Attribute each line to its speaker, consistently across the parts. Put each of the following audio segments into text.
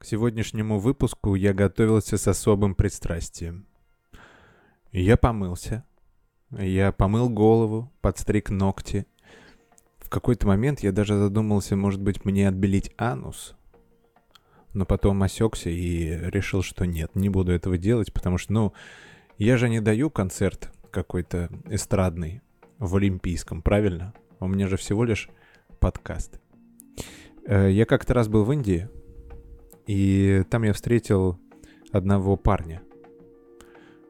Speaker 1: К сегодняшнему выпуску я готовился с особым пристрастием. Я помылся. Я помыл голову, подстриг ногти. В какой-то момент я даже задумался, может быть, мне отбелить анус. Но потом осекся и решил, что нет, не буду этого делать, потому что, ну, я же не даю концерт какой-то эстрадный в Олимпийском, правильно? У меня же всего лишь подкаст. Э, я как-то раз был в Индии, и там я встретил одного парня.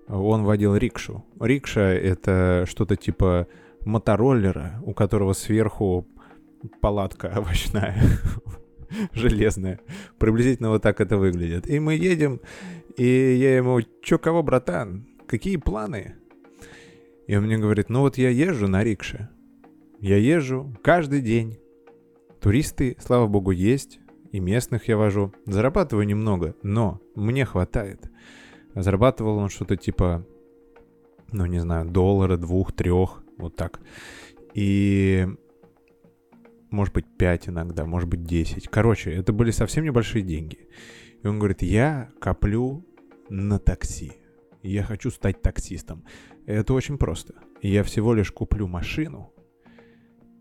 Speaker 1: Он водил рикшу. Рикша — это что-то типа мотороллера, у которого сверху палатка овощная, железная. Приблизительно вот так это выглядит. И мы едем, и я ему, чё кого, братан, какие планы? И он мне говорит, ну вот я езжу на рикше. Я езжу каждый день. Туристы, слава богу, есть и местных я вожу. Зарабатываю немного, но мне хватает. Зарабатывал он что-то типа, ну не знаю, доллара, двух, трех, вот так. И может быть, пять иногда, может быть, десять. Короче, это были совсем небольшие деньги. И он говорит, я коплю на такси. Я хочу стать таксистом. Это очень просто. Я всего лишь куплю машину,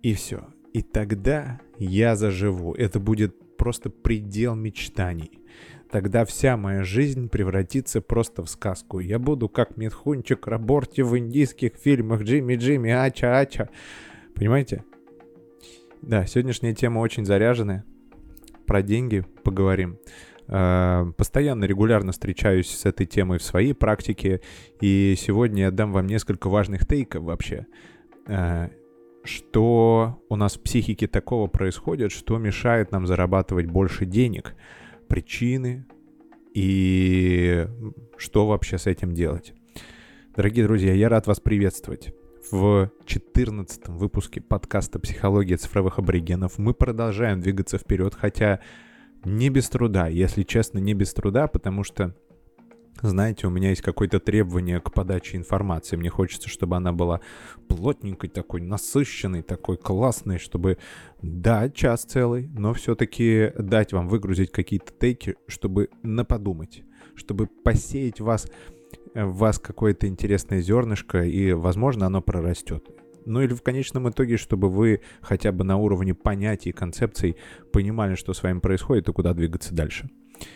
Speaker 1: и все. И тогда я заживу. Это будет просто предел мечтаний. Тогда вся моя жизнь превратится просто в сказку. Я буду как Митхунчик Раборти в индийских фильмах Джимми Джимми, Ача Ача. Понимаете? Да, сегодняшняя тема очень заряженная. Про деньги поговорим. Uh, постоянно, регулярно встречаюсь с этой темой в своей практике, и сегодня я дам вам несколько важных тейков вообще. Что у нас в психике такого происходит, что мешает нам зарабатывать больше денег, причины и что вообще с этим делать. Дорогие друзья, я рад вас приветствовать. В 14 выпуске подкаста «Психология цифровых аборигенов» мы продолжаем двигаться вперед, хотя не без труда, если честно, не без труда, потому что знаете, у меня есть какое-то требование к подаче информации. Мне хочется, чтобы она была плотненькой, такой насыщенной, такой классной, чтобы, да, час целый, но все-таки дать вам выгрузить какие-то тейки, чтобы наподумать, чтобы посеять вас, э, в вас какое-то интересное зернышко, и, возможно, оно прорастет. Ну или в конечном итоге, чтобы вы хотя бы на уровне понятий и концепций понимали, что с вами происходит и куда двигаться дальше.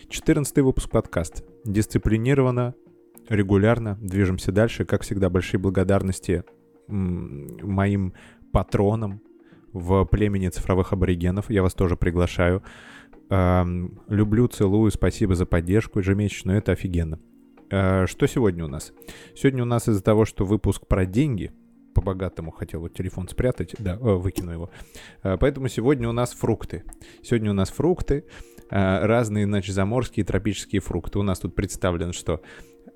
Speaker 1: 14 выпуск подкаста. Дисциплинированно, регулярно движемся дальше. Как всегда, большие благодарности моим патронам в племени цифровых аборигенов. Я вас тоже приглашаю. Люблю, целую, спасибо за поддержку ежемесячную, это офигенно. А, что сегодня у нас? Сегодня у нас из-за того, что выпуск про деньги, по-богатому хотел вот телефон спрятать, да, выкину его. А, поэтому сегодня у нас фрукты. Сегодня у нас фрукты. Э, разные, значит, заморские тропические фрукты. У нас тут представлен, что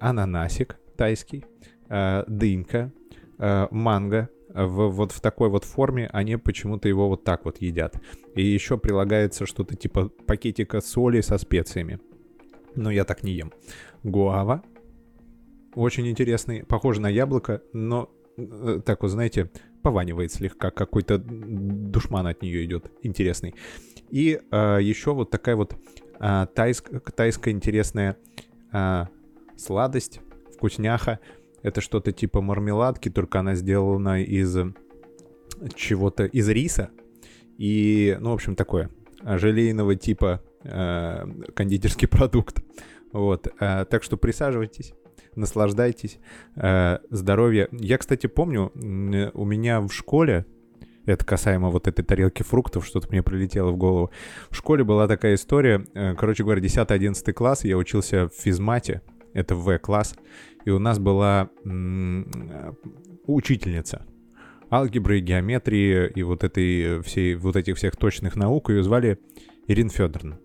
Speaker 1: ананасик тайский, э, дынька, э, манго, в, вот в такой вот форме они почему-то его вот так вот едят. И еще прилагается что-то типа пакетика соли со специями. Но я так не ем. Гуава. Очень интересный. Похоже на яблоко, но так вот, знаете, пованивает слегка. Какой-то душман от нее идет. Интересный. И э, еще вот такая вот э, тайск, тайская интересная э, сладость, вкусняха. Это что-то типа мармеладки, только она сделана из чего-то, из риса. И, ну, в общем, такое желейного типа э, кондитерский продукт. Вот, э, так что присаживайтесь, наслаждайтесь, э, здоровья. Я, кстати, помню, у меня в школе это касаемо вот этой тарелки фруктов, что-то мне прилетело в голову. В школе была такая история, э, короче говоря, 10-11 класс, я учился в физмате, это В-класс, и у нас была учительница алгебры, геометрии и вот этой всей, вот этих всех точных наук, ее звали Ирина Федоровна.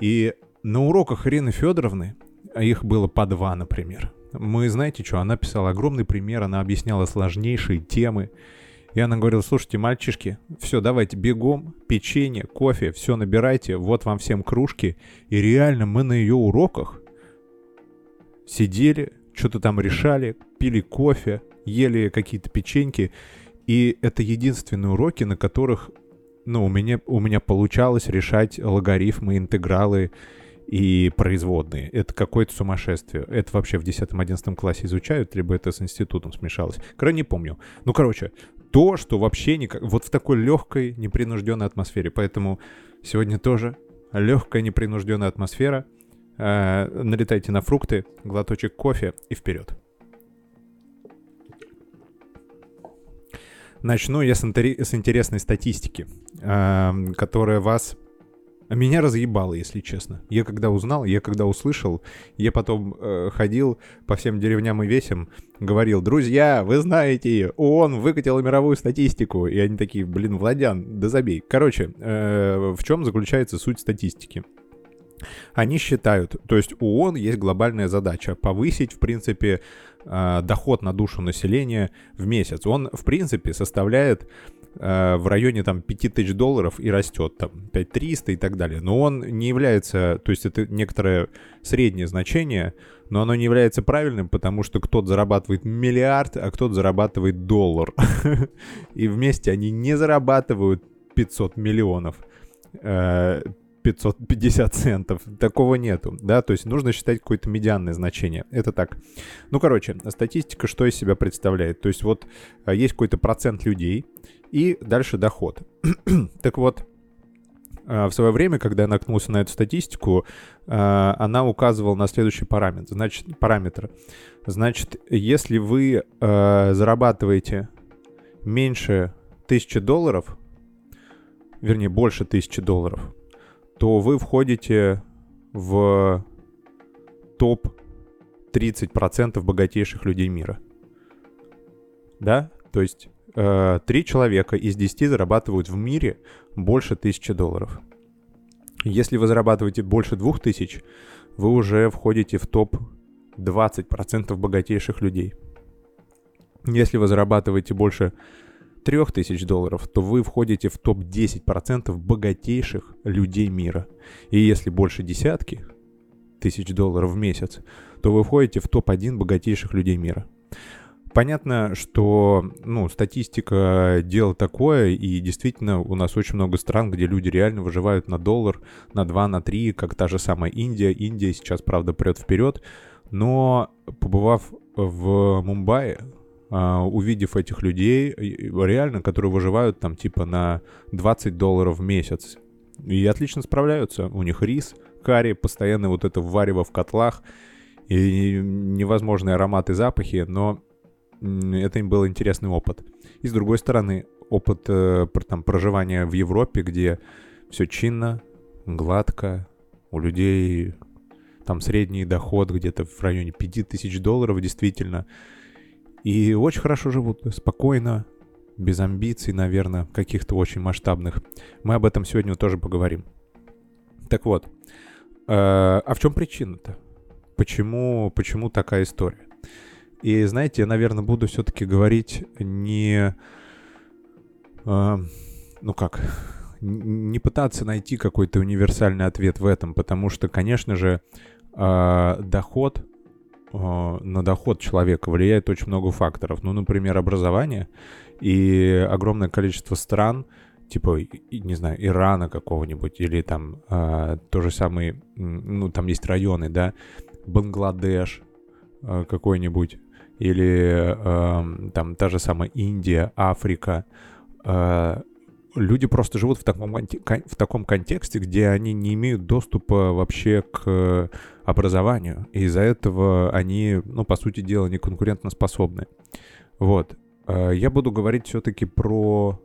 Speaker 1: И на уроках Ирины Федоровны, их было по два, например, мы, знаете что, она писала огромный пример, она объясняла сложнейшие темы, и она говорила, слушайте, мальчишки, все, давайте бегом, печенье, кофе, все набирайте, вот вам всем кружки. И реально мы на ее уроках сидели, что-то там решали, пили кофе, ели какие-то печеньки. И это единственные уроки, на которых, ну, у меня, у меня получалось решать логарифмы, интегралы и производные. Это какое-то сумасшествие. Это вообще в 10-11 классе изучают, либо это с институтом смешалось. Крайне не помню. Ну, короче, то, что вообще никак... Вот в такой легкой, непринужденной атмосфере. Поэтому сегодня тоже легкая, непринужденная атмосфера. Э, налетайте на фрукты, глоточек кофе и вперед. Начну я с, интер... с интересной статистики, э, которая вас меня разъебало, если честно. Я когда узнал, я когда услышал, я потом э, ходил по всем деревням и весям, говорил, друзья, вы знаете, ООН выкатил мировую статистику. И они такие, блин, Владян, да забей. Короче, э, в чем заключается суть статистики? Они считают, то есть ООН есть глобальная задача повысить, в принципе, э, доход на душу населения в месяц. Он, в принципе, составляет Э, в районе там 5000 долларов и растет там 5300 и так далее. Но он не является, то есть это некоторое среднее значение, но оно не является правильным, потому что кто-то зарабатывает миллиард, а кто-то зарабатывает доллар. И вместе они не зарабатывают 500 миллионов. 550 э, центов. Такого нету, да, то есть нужно считать какое-то медианное значение. Это так. Ну, короче, статистика что из себя представляет? То есть вот э, есть какой-то процент людей, и дальше доход. так вот, э, в свое время, когда я наткнулся на эту статистику, э, она указывала на следующий параметр. Значит, параметр. Значит, если вы зарабатываете меньше тысячи долларов, вернее, больше тысячи долларов, то вы входите в топ 30% богатейших людей мира. Да? То есть э, 3 человека из 10 зарабатывают в мире больше 1000 долларов. Если вы зарабатываете больше 2000, вы уже входите в топ 20% богатейших людей. Если вы зарабатываете больше 3000 долларов, то вы входите в топ-10% богатейших людей мира. И если больше десятки тысяч долларов в месяц, то вы входите в топ-1 богатейших людей мира. Понятно, что ну, статистика дело такое, и действительно у нас очень много стран, где люди реально выживают на доллар, на 2, на 3, как та же самая Индия. Индия сейчас, правда, прет вперед, но побывав в Мумбаи, увидев этих людей, реально, которые выживают там типа на 20 долларов в месяц, и отлично справляются. У них рис, карри, постоянно вот это варево в котлах, и невозможные ароматы, запахи, но это им был интересный опыт. И с другой стороны, опыт э, там, проживания в Европе, где все чинно, гладко, у людей там средний доход где-то в районе 5000 долларов действительно. И очень хорошо живут, спокойно, без амбиций, наверное, каких-то очень масштабных. Мы об этом сегодня тоже поговорим. Так вот, э, а в чем причина-то? Почему, почему такая история? И знаете, я, наверное, буду все-таки говорить не... Э, ну как? Не пытаться найти какой-то универсальный ответ в этом, потому что, конечно же, э, доход на доход человека влияет очень много факторов. Ну, например, образование и огромное количество стран, типа, не знаю, Ирана какого-нибудь, или там э, то же самое, ну, там есть районы, да, Бангладеш э, какой-нибудь, или э, там та же самая Индия, Африка, э, люди просто живут в таком, в таком контексте, где они не имеют доступа вообще к образованию, и из-за этого они, ну, по сути дела, не конкурентоспособны. Вот. Э, я буду говорить все-таки про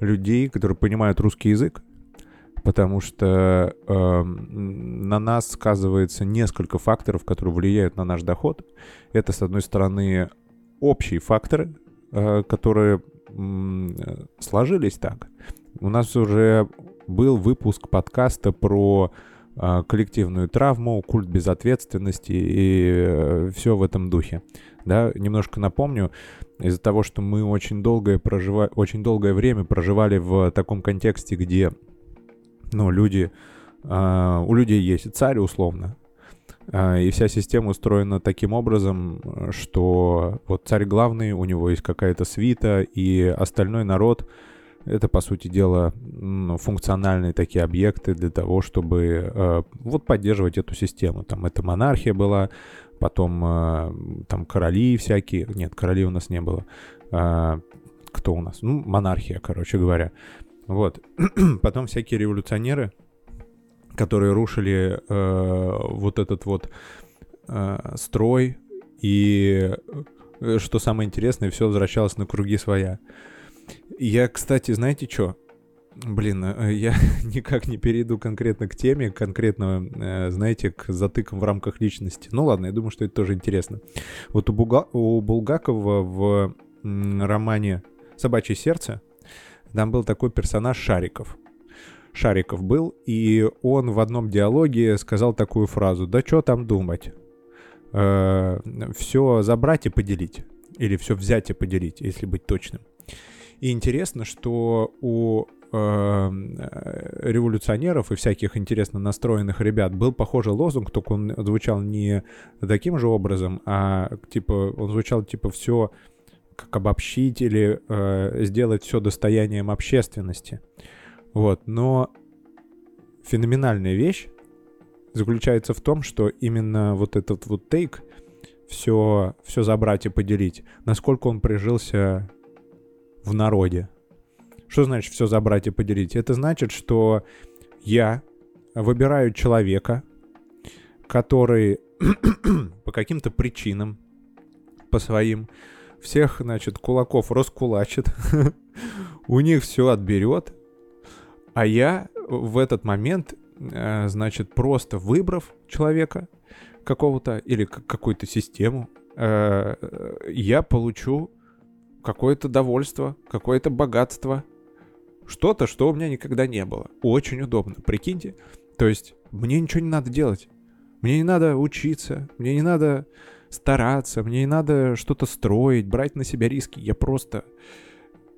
Speaker 1: людей, которые понимают русский язык, потому что э, на нас сказывается несколько факторов, которые влияют на наш доход. Это, с одной стороны, общие факторы, э, которые сложились так. У нас уже был выпуск подкаста про э, коллективную травму, культ безответственности и э, все в этом духе. Да, немножко напомню, из-за того, что мы очень долгое, прожива... очень долгое время проживали в таком контексте, где ну, люди, э, у людей есть царь условно, э, и вся система устроена таким образом, что вот царь главный, у него есть какая-то свита, и остальной народ Это, по сути дела, функциональные такие объекты для того, чтобы э, вот поддерживать эту систему. Там это монархия была, потом э, там короли всякие. Нет, королей у нас не было. Э, кто у нас? Ну, монархия, короче говоря. Вот. потом всякие революционеры, которые рушили э, вот этот вот э, строй и э, что самое интересное, все возвращалось на круги своя. Я, кстати, знаете что? Блин, э, я никак не перейду конкретно к теме, конкретно, э, знаете, к затыкам в рамках личности. Ну ладно, я думаю, что это тоже интересно. Вот у, Буга... у Булгакова в романе «Собачье сердце» там был такой персонаж Шариков. Шариков был, и он в одном диалоге сказал такую фразу «Да что там думать? Э, все забрать и поделить». Или все взять и поделить, если быть точным. И интересно, что у эм, э, революционеров и всяких интересно настроенных ребят был похожий лозунг, только он звучал не таким же образом, а типа он звучал типа все как обобщить или э, сделать все достоянием общественности. Вот, но феноменальная вещь заключается в том, что именно вот этот вот тейк все, все забрать и поделить, насколько он прижился в народе. Что значит все забрать и поделить? Это значит, что я выбираю человека, который по каким-то причинам, по своим, всех, значит, кулаков раскулачит, у них все отберет, а я в этот момент, э, значит, просто выбрав человека какого-то или какую-то систему, э, я получу какое-то довольство, какое-то богатство, что-то, что у меня никогда не было. Очень удобно, прикиньте. То есть мне ничего не надо делать. Мне не надо учиться, мне не надо стараться, мне не надо что-то строить, брать на себя риски. Я просто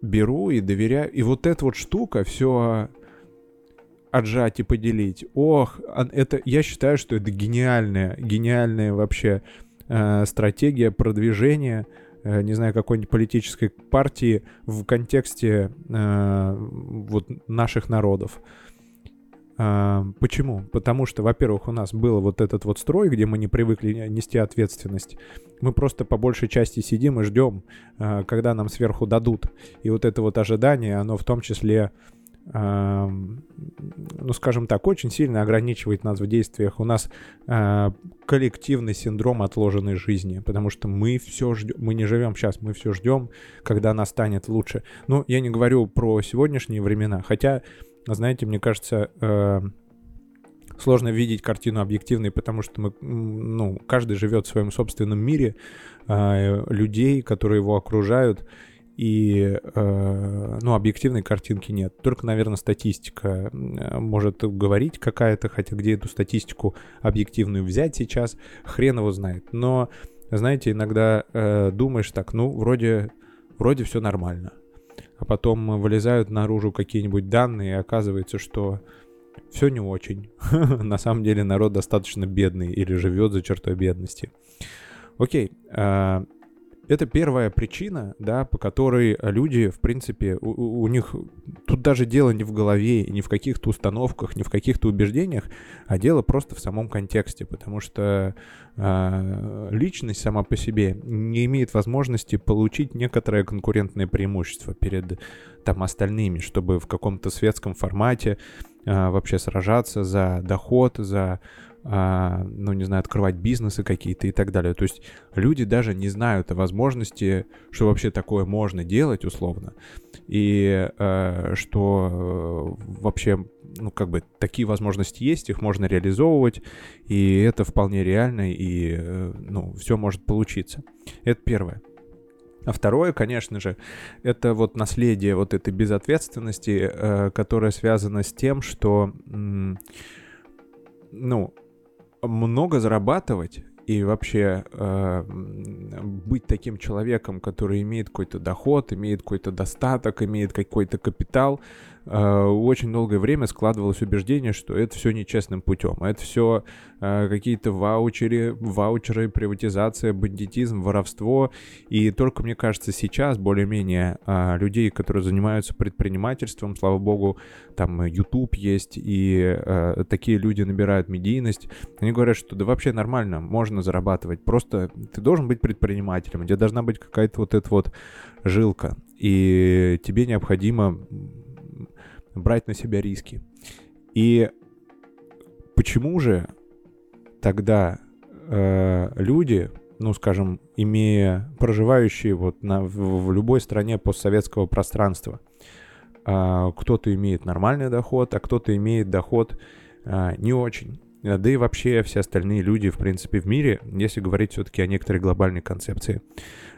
Speaker 1: беру и доверяю. И вот эта вот штука, все отжать и поделить. Ох, это, я считаю, что это гениальная, гениальная вообще э, стратегия продвижения Э, не знаю, какой-нибудь политической партии в контексте э, вот наших народов. Э, почему? Потому что, во-первых, у нас был вот этот вот строй, где мы не привыкли нести ответственность. Мы просто по большей части сидим и ждем, э, когда нам сверху дадут. И вот это вот ожидание, оно в том числе ну, скажем так, очень сильно ограничивает нас в действиях. У нас э, коллективный синдром отложенной жизни, потому что мы все ждем, мы не живем сейчас, мы все ждем, когда нас станет лучше. Ну, я не говорю про сегодняшние времена, хотя, знаете, мне кажется, э, сложно видеть картину объективной, потому что мы, ну, каждый живет в своем собственном мире, э, людей, которые его окружают, и, э, ну, объективной картинки нет. Только, наверное, статистика может говорить какая-то, хотя где эту статистику объективную взять сейчас, хрен его знает. Но, знаете, иногда э, думаешь так, ну, вроде, вроде все нормально. А потом вылезают наружу какие-нибудь данные, и оказывается, что все не очень. На самом деле народ достаточно бедный или живет за чертой бедности. Окей, э, это первая причина, да, по которой люди, в принципе, у, у них тут даже дело не в голове, не в каких-то установках, не в каких-то убеждениях, а дело просто в самом контексте, потому что э, личность сама по себе не имеет возможности получить некоторое конкурентное преимущество перед там остальными, чтобы в каком-то светском формате э, вообще сражаться за доход, за ну, не знаю, открывать бизнесы какие-то и так далее. То есть люди даже не знают о возможности, что вообще такое можно делать условно, и а, что э, вообще, ну, как бы такие возможности есть, их можно реализовывать, и это вполне реально, и, э, ну, все может получиться. Это первое. А второе, конечно же, это вот наследие вот этой безответственности, э, которая связана с тем, что, ну, много зарабатывать и вообще э, быть таким человеком, который имеет какой-то доход, имеет какой-то достаток, имеет какой-то капитал, очень долгое время складывалось убеждение, что это все нечестным путем. Это все э, какие-то ваучеры, ваучеры, приватизация, бандитизм, воровство. И только, мне кажется, сейчас более-менее э, людей, которые занимаются предпринимательством, слава богу, там YouTube есть, и э, такие люди набирают медийность, они говорят, что да вообще нормально, можно зарабатывать. Просто ты должен быть предпринимателем, у тебя должна быть какая-то вот эта вот жилка, и тебе необходимо брать на себя риски. И почему же тогда э, люди, ну, скажем, имея проживающие вот на, в, в любой стране постсоветского пространства, э, кто-то имеет нормальный доход, а кто-то имеет доход э, не очень. Да и вообще все остальные люди, в принципе, в мире, если говорить все-таки о некоторой глобальной концепции.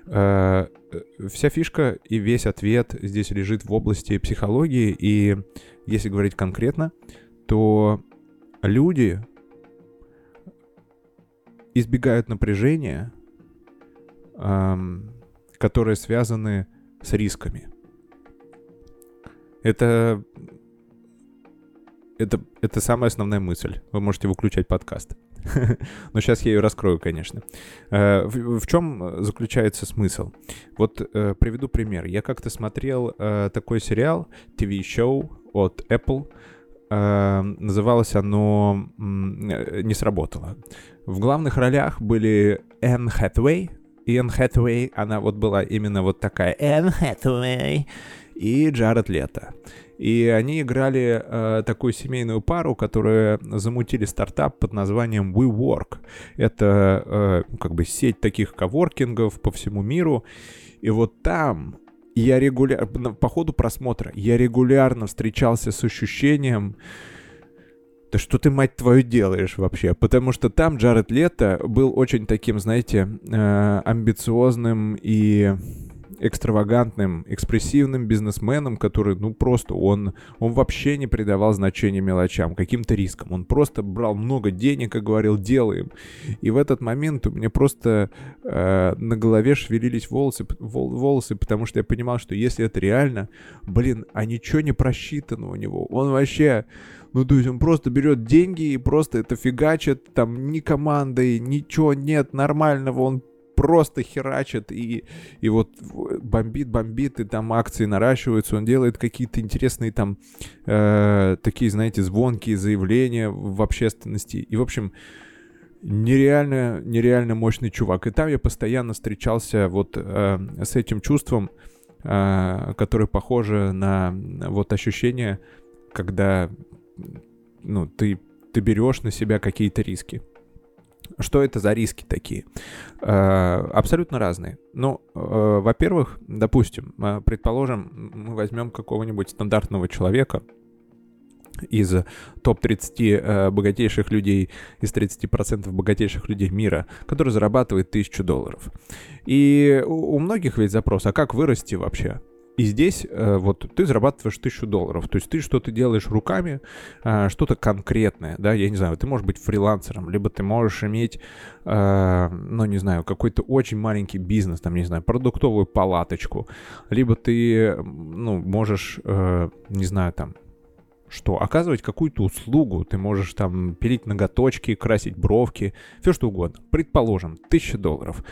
Speaker 1: Э, вся фишка и весь ответ здесь лежит в области психологии, и если говорить конкретно, то люди избегают напряжения, которые связаны с рисками. Это, это, это самая основная мысль. Вы можете выключать подкаст. Но сейчас я ее раскрою, конечно. Э, в, в чем заключается смысл? Вот э, приведу пример. Я как-то смотрел э, такой сериал, TV-шоу от Apple. Называлось оно «Не сработало». В главных ролях были Энн Хэтуэй. И Энн Хэтуэй, она вот была именно вот такая Энн Хэтуэй. И Джаред Лето. И они играли э, такую семейную пару, которые замутили стартап под названием WeWork. Это э, как бы сеть таких коворкингов по всему миру. И вот там я регулярно, по ходу просмотра, я регулярно встречался с ощущением, да что ты, мать твою, делаешь вообще? Потому что там Джаред Лето был очень таким, знаете, э, амбициозным и экстравагантным, экспрессивным бизнесменом, который, ну, просто он, он вообще не придавал значения мелочам, каким-то рискам. Он просто брал много денег и говорил, делаем. И в этот момент у меня просто э, на голове шевелились волосы, вол, волосы, потому что я понимал, что если это реально, блин, а ничего не просчитано у него. Он вообще... Ну, то есть он просто берет деньги и просто это фигачит, там ни командой, ничего нет нормального, он просто херачит и, и вот бомбит, бомбит, и там акции наращиваются, он делает какие-то интересные там э, такие, знаете, звонкие заявления в общественности. И, в общем, нереально, нереально мощный чувак. И там я постоянно встречался вот э, с этим чувством, э, которое похоже на вот ощущение, когда ну, ты, ты берешь на себя какие-то риски. Что это за риски такие? Э, абсолютно разные. Ну, э, во-первых, допустим, э, предположим, мы возьмем какого-нибудь стандартного человека из топ-30 богатейших людей, из 30% богатейших людей мира, который зарабатывает тысячу долларов. И у многих ведь запрос, а как вырасти вообще? И здесь э, вот ты зарабатываешь тысячу долларов, то есть ты что-то делаешь руками, э, что-то конкретное, да, я не знаю, ты можешь быть фрилансером, либо ты можешь иметь, э, ну, не знаю, какой-то очень маленький бизнес, там, не знаю, продуктовую палаточку, либо ты, ну, можешь, э, не знаю, там, что оказывать какую-то услугу, ты можешь там пилить ноготочки, красить бровки, все что угодно. Предположим, тысяча долларов.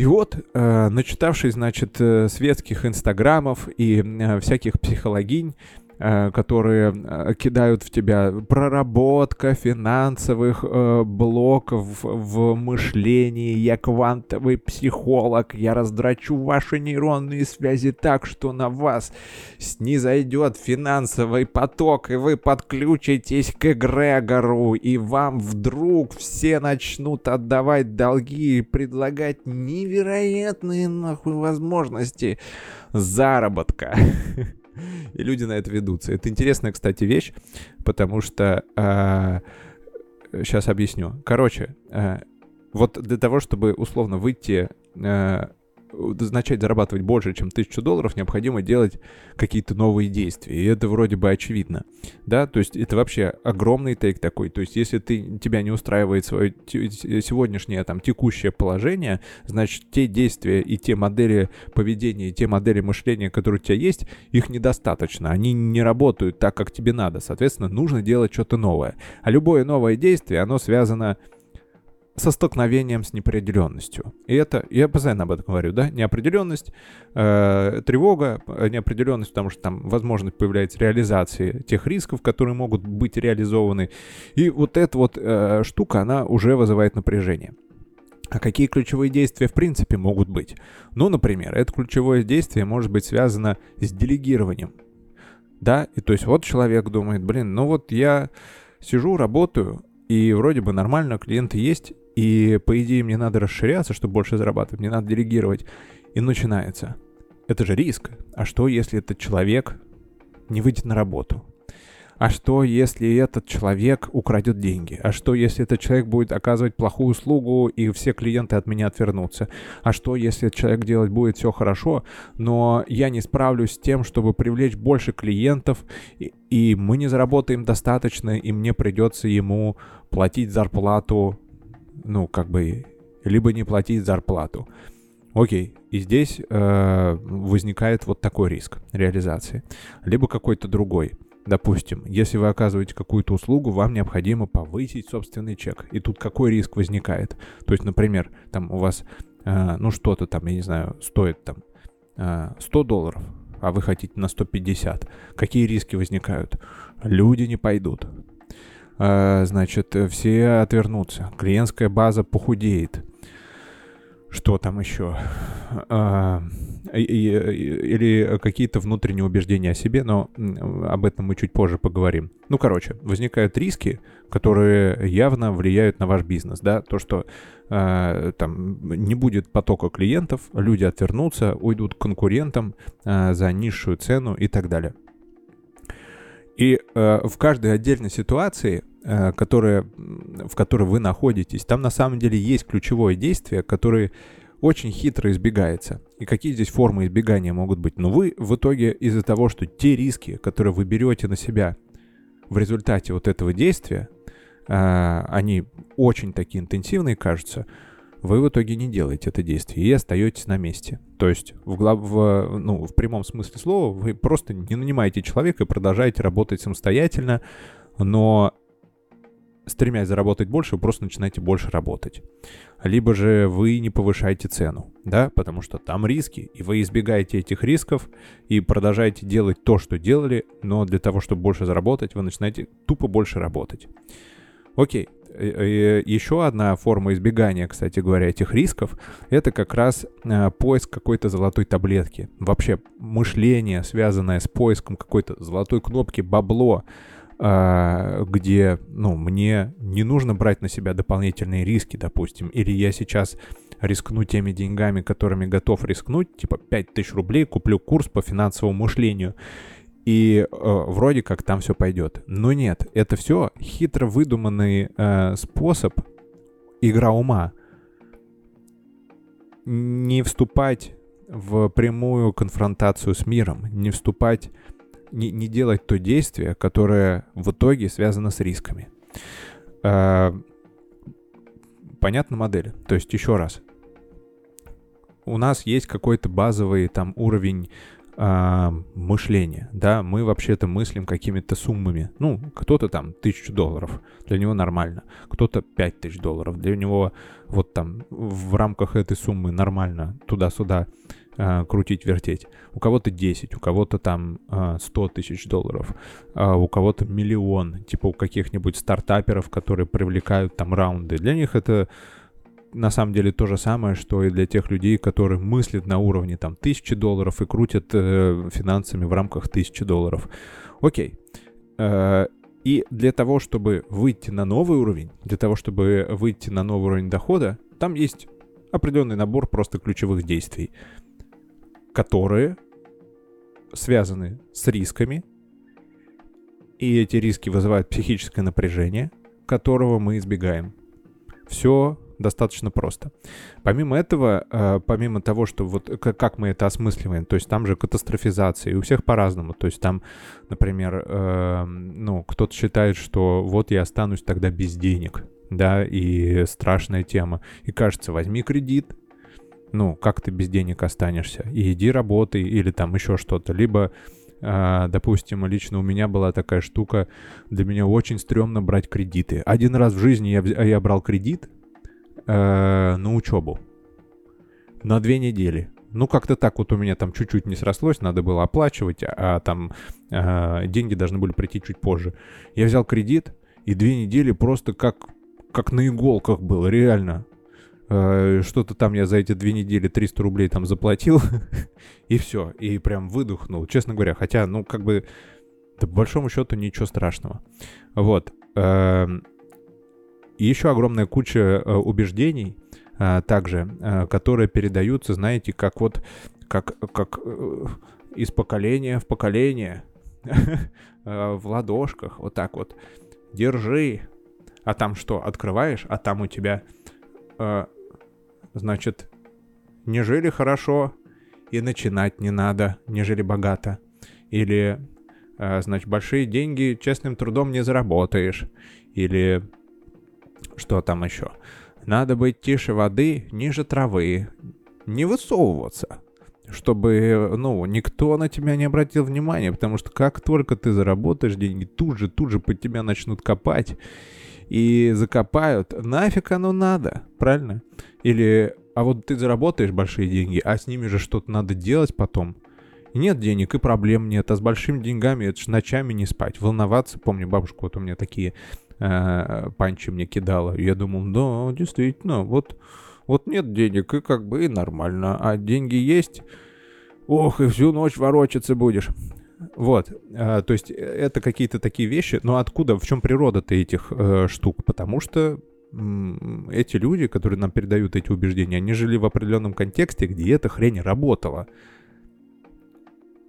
Speaker 1: И вот, э, начитавшись, значит, э, светских инстаграмов и э, всяких психологинь, которые э, кидают в тебя проработка финансовых э, блоков в мышлении, я квантовый психолог, я раздрачу ваши нейронные связи так, что на вас снизойдет финансовый поток, и вы подключитесь к эгрегору, и вам вдруг все начнут отдавать долги и предлагать невероятные нахуй возможности заработка. и люди на это ведутся. Это интересная, кстати, вещь, потому что... Э, сейчас объясню. Короче, э, вот для того, чтобы условно выйти э, начать зарабатывать больше, чем тысячу долларов, необходимо делать какие-то новые действия. И это вроде бы очевидно. Да, то есть это вообще огромный тейк такой. То есть если ты, тебя не устраивает свое сегодняшнее там текущее положение, значит те действия и те модели поведения, и те модели мышления, которые у тебя есть, их недостаточно. Они не работают так, как тебе надо. Соответственно, нужно делать что-то новое. А любое новое действие, оно связано со столкновением с неопределенностью. И это, я постоянно об этом говорю, да, неопределенность, э, тревога, э, неопределенность, потому что там возможность появляется реализации тех рисков, которые могут быть реализованы. И вот эта вот э, штука, она уже вызывает напряжение. А какие ключевые действия в принципе могут быть? Ну, например, это ключевое действие может быть связано с делегированием. Да, и то есть вот человек думает, блин, ну вот я сижу, работаю, и вроде бы нормально, клиенты есть, и по идее мне надо расширяться, чтобы больше зарабатывать, мне надо делегировать. И начинается. Это же риск. А что, если этот человек не выйдет на работу? А что, если этот человек украдет деньги? А что, если этот человек будет оказывать плохую услугу, и все клиенты от меня отвернутся? А что, если этот человек делать будет все хорошо, но я не справлюсь с тем, чтобы привлечь больше клиентов, и, и мы не заработаем достаточно, и мне придется ему платить зарплату, ну, как бы, либо не платить зарплату. Окей, и здесь э, возникает вот такой риск реализации, либо какой-то другой – Допустим, если вы оказываете какую-то услугу, вам необходимо повысить собственный чек. И тут какой риск возникает? То есть, например, там у вас, э, ну что-то там, я не знаю, стоит там э, 100 долларов, а вы хотите на 150. Какие риски возникают? Люди не пойдут. Э, значит, все отвернутся. Клиентская база похудеет. Что там еще? А, или какие-то внутренние убеждения о себе, но об этом мы чуть позже поговорим. Ну, короче, возникают риски, которые явно влияют на ваш бизнес, да, то, что э, там не будет потока клиентов, люди отвернутся, уйдут к конкурентам э, за низшую цену и так далее. И э, в каждой отдельной ситуации Э, которая, в которой вы находитесь, там на самом деле есть ключевое действие, которое очень хитро избегается. И какие здесь формы избегания могут быть? Но вы в итоге из-за того, что те риски, которые вы берете на себя в результате вот этого действия, э, они очень такие интенсивные кажутся, вы в итоге не делаете это действие и остаетесь на месте. То есть в, глав, в, ну, в прямом смысле слова вы просто не нанимаете человека и продолжаете работать самостоятельно, но стремясь заработать больше, вы просто начинаете больше работать. Либо же вы не повышаете цену, да, потому что там риски, и вы избегаете этих рисков и продолжаете делать то, что делали, но для того, чтобы больше заработать, вы начинаете тупо больше работать. Окей, э, э, еще одна форма избегания, кстати говоря, этих рисков, это как раз э, поиск какой-то золотой таблетки. Вообще мышление, связанное с поиском какой-то золотой кнопки бабло, где, ну, мне не нужно брать на себя дополнительные риски, допустим, или я сейчас рискну теми деньгами, которыми готов рискнуть, типа 5000 рублей, куплю курс по финансовому мышлению, и э, вроде как там все пойдет. Но нет, это все хитро выдуманный э, способ игра ума. Не вступать в прямую конфронтацию с миром, не вступать не, не делать то действие, которое в итоге связано с рисками. Э, понятна модель. То есть еще раз. У нас есть какой-то базовый там уровень э, мышления, да, мы вообще-то мыслим какими-то суммами. Ну, кто-то там тысячу долларов, для него нормально, кто-то пять тысяч долларов, для него вот там в рамках этой суммы нормально туда-сюда э, крутить, вертеть. У кого-то 10, у кого-то там э, 100 тысяч долларов, э, у кого-то миллион, типа у каких-нибудь стартаперов, которые привлекают там раунды. Для них это на самом деле то же самое, что и для тех людей, которые мыслят на уровне там тысячи долларов и крутят э, финансами в рамках тысячи долларов. Окей. Э, и для того, чтобы выйти на новый уровень, для того, чтобы выйти на новый уровень дохода, там есть определенный набор просто ключевых действий которые связаны с рисками, и эти риски вызывают психическое напряжение, которого мы избегаем. Все достаточно просто. Помимо этого, э, помимо того, что вот как мы это осмысливаем, то есть там же катастрофизация, и у всех по-разному. То есть там, например, э, ну, кто-то считает, что вот я останусь тогда без денег, да, и страшная тема. И кажется, возьми кредит, ну, как ты без денег останешься? И иди работай или там еще что-то. Либо, э, допустим, лично у меня была такая штука, для меня очень стрёмно брать кредиты. Один раз в жизни я, я брал кредит э, на учебу. На две недели. Ну, как-то так вот у меня там чуть-чуть не срослось, надо было оплачивать, а там э, деньги должны были прийти чуть позже. Я взял кредит, и две недели просто как, как на иголках было, реально. Э, что-то там я за эти две недели 300 рублей там заплатил, и все, и прям выдохнул, честно говоря. Хотя, ну, как бы, по большому счету ничего страшного. Вот. Эм, и еще огромная куча э, убеждений, э, также, которые передаются, знаете, как вот, как, как из поколения в поколение, в ладошках, вот так вот. Держи. А там что, открываешь, а там у тебя значит, не жили хорошо и начинать не надо, не жили богато. Или, э, значит, большие деньги честным трудом не заработаешь. Или что там еще? Надо быть тише воды, ниже травы, не высовываться, чтобы, ну, никто на тебя не обратил внимания, потому что как только ты заработаешь деньги, тут же, тут же под тебя начнут копать и закопают. Нафиг оно надо, правильно? Или, а вот ты заработаешь большие деньги, а с ними же что-то надо делать потом. Нет денег, и проблем нет. А с большими деньгами это же ночами не спать, волноваться. Помню, бабушка вот у меня такие э, панчи мне кидала. Я думал, да, действительно, вот, вот нет денег, и как бы и нормально. А деньги есть, ох, и всю ночь ворочаться будешь. Вот, э, то есть это какие-то такие вещи, но откуда, в чем природа-то этих э, штук? Потому что эти люди, которые нам передают эти убеждения, они жили в определенном контексте, где эта хрень работала.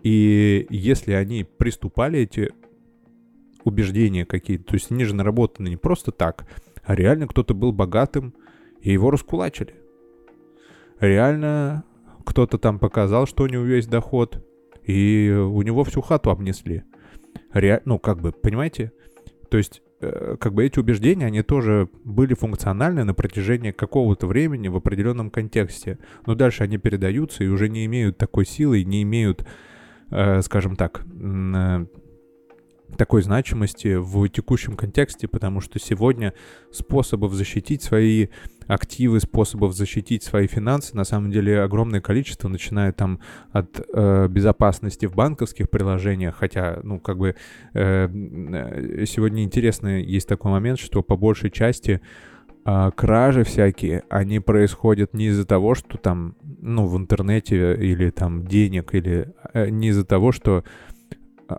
Speaker 1: И если они приступали эти убеждения какие-то, то есть они же наработаны не просто так, а реально кто-то был богатым, и его раскулачили. Реально кто-то там показал, что у него есть доход, и у него всю хату обнесли. Ре... Ну, как бы, понимаете? То есть Э, как бы эти убеждения, они тоже были функциональны на протяжении какого-то времени в определенном контексте. Но дальше они передаются и уже не имеют такой силы, не имеют, э, скажем так, э, такой значимости в текущем контексте, потому что сегодня способов защитить свои активы, способов защитить свои финансы на самом деле огромное количество, начиная там от э, безопасности в банковских приложениях, хотя, ну, как бы э, сегодня интересно есть такой момент, что по большей части э, кражи всякие, они происходят не из-за того, что там, ну, в интернете или там денег, или э, не из-за того, что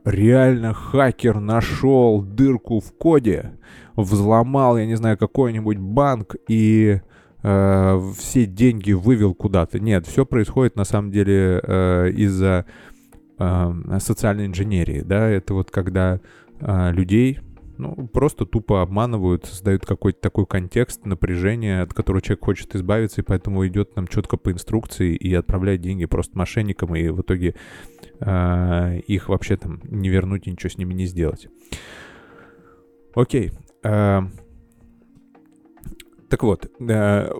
Speaker 1: реально хакер нашел дырку в коде, взломал, я не знаю, какой-нибудь банк и э, все деньги вывел куда-то. Нет, все происходит на самом деле э, из-за э, социальной инженерии, да, это вот когда э, людей ну, просто тупо обманывают, создают какой-то такой контекст, напряжение, от которого человек хочет избавиться, и поэтому идет нам четко по инструкции и отправляет деньги просто мошенникам, и в итоге э, их вообще там не вернуть и ничего с ними не сделать. Окей. Э, так вот, э,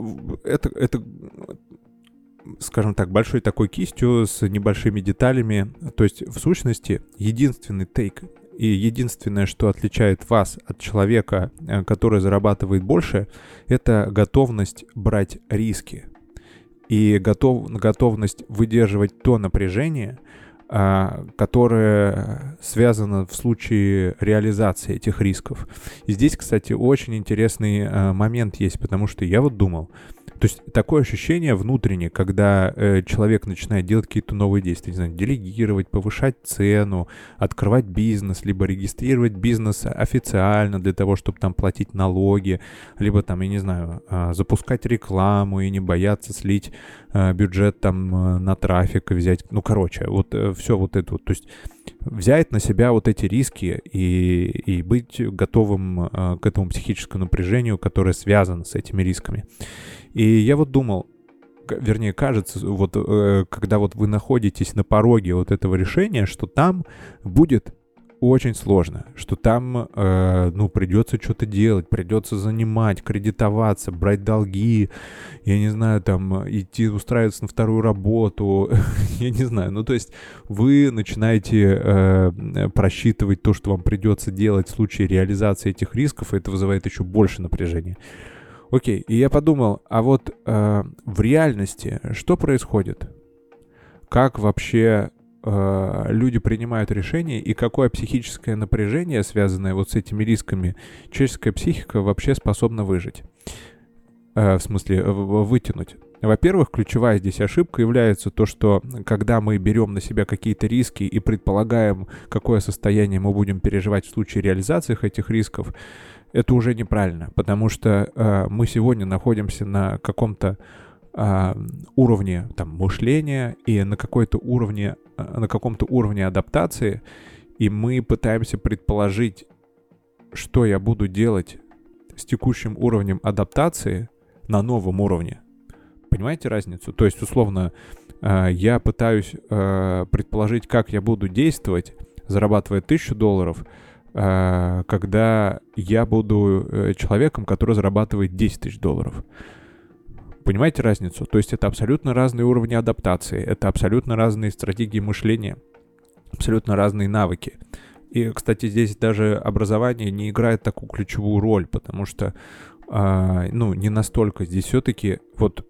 Speaker 1: это, это, скажем так, большой такой кистью с небольшими деталями. То есть, в сущности, единственный тейк и единственное, что отличает вас от человека, э, который зарабатывает больше, это готовность брать риски и готов, готовность выдерживать то напряжение, а, которое связано в случае реализации этих рисков. И здесь, кстати, очень интересный э, момент есть, потому что я вот думал, то есть такое ощущение внутреннее, когда э, человек начинает делать какие-то новые действия, не знаю, делегировать, повышать цену, открывать бизнес, либо регистрировать бизнес официально для того, чтобы там платить налоги, либо там, я не знаю, э, запускать рекламу и не бояться слить э, бюджет там э, на трафик и взять, ну, короче, вот э, все вот это вот. То есть взять на себя вот эти риски и, и быть готовым э, к этому психическому напряжению, которое связано с этими рисками. И я вот думал, вернее, кажется, вот э, когда вот вы находитесь на пороге вот этого решения, что там будет очень сложно, что там, э, ну, придется что-то делать, придется занимать, кредитоваться, брать долги, я не знаю, там, идти устраиваться на вторую работу, я не знаю. Ну, то есть вы начинаете э, просчитывать то, что вам придется делать в случае реализации этих рисков, и это вызывает еще больше напряжения. Окей, и я подумал, а вот э, в реальности что происходит? Как вообще э, люди принимают решения и какое психическое напряжение, связанное вот с этими рисками, человеческая психика вообще способна выжить. Э, в смысле, вытянуть. Во-первых, ключевая здесь ошибка является то, что когда мы берем на себя какие-то риски и предполагаем, какое состояние мы будем переживать в случае реализации этих рисков, это уже неправильно, потому что э, мы сегодня находимся на каком-то э, уровне там мышления и на какой-то уровне на каком-то уровне адаптации, и мы пытаемся предположить, что я буду делать с текущим уровнем адаптации на новом уровне. Понимаете разницу? То есть, условно, э, я пытаюсь э, предположить, как я буду действовать, зарабатывая тысячу долларов, когда я буду человеком, который зарабатывает 10 тысяч долларов. Понимаете разницу? То есть это абсолютно разные уровни адаптации, это абсолютно разные стратегии мышления, абсолютно разные навыки. И, кстати, здесь даже образование не играет такую ключевую роль, потому что, э, ну, не настолько здесь все-таки вот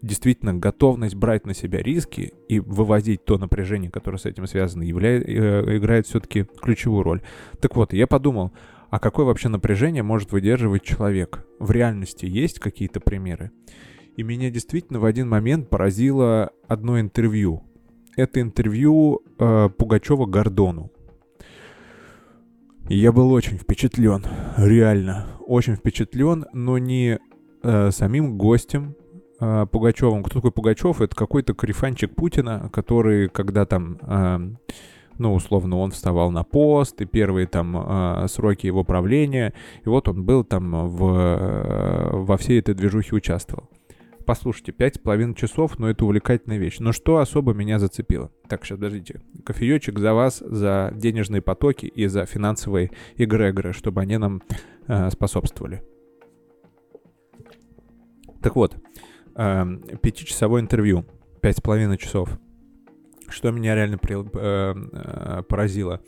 Speaker 1: действительно готовность брать на себя риски и вывозить то напряжение, которое с этим связано, являет, э, играет все-таки ключевую роль. Так вот, я подумал, а какое вообще напряжение может выдерживать человек? В реальности есть какие-то примеры? И меня действительно в один момент поразило одно интервью. Это интервью э, Пугачева Гордону. Я был очень впечатлен, реально, очень впечатлен, но не э, самим гостем э, Пугачевым. Кто такой Пугачев? Это какой-то корефанчик Путина, который, когда там, э, ну, условно, он вставал на пост, и первые там э, сроки его правления, и вот он был там в, э, во всей этой движухе участвовал. Послушайте, пять с половиной часов, но это увлекательная вещь. Но что особо меня зацепило? Так, сейчас, подождите. Кофеечек за вас, за денежные потоки и за финансовые эгрегоры, чтобы они нам э, способствовали. Так вот, э, пятичасовое интервью, пять с половиной часов. Что меня реально при, э, э, поразило?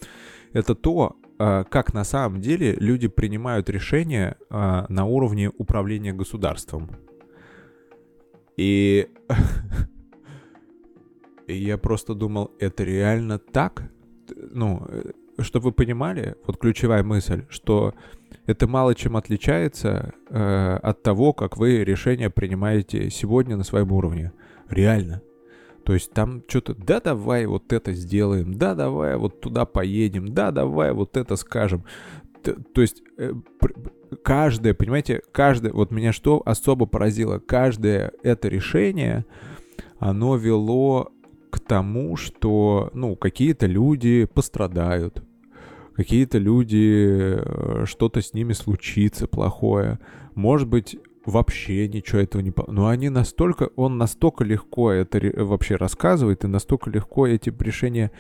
Speaker 1: Это то, э, как на самом деле люди принимают решения э, на уровне управления государством. И... И я просто думал, это реально так? Ну, э, чтобы вы понимали, вот ключевая мысль, что это мало чем отличается э, от того, как вы решения принимаете сегодня на своем уровне. Реально. То есть там что-то, да давай вот это сделаем, да давай вот туда поедем, да давай вот это скажем. Т- то есть э, каждое, понимаете, каждое, вот меня что особо поразило, каждое это решение, оно вело к тому, что, ну, какие-то люди пострадают, какие-то люди, э, что-то с ними случится плохое, может быть, вообще ничего этого не... Но они настолько, он настолько легко это вообще рассказывает, и настолько легко эти решения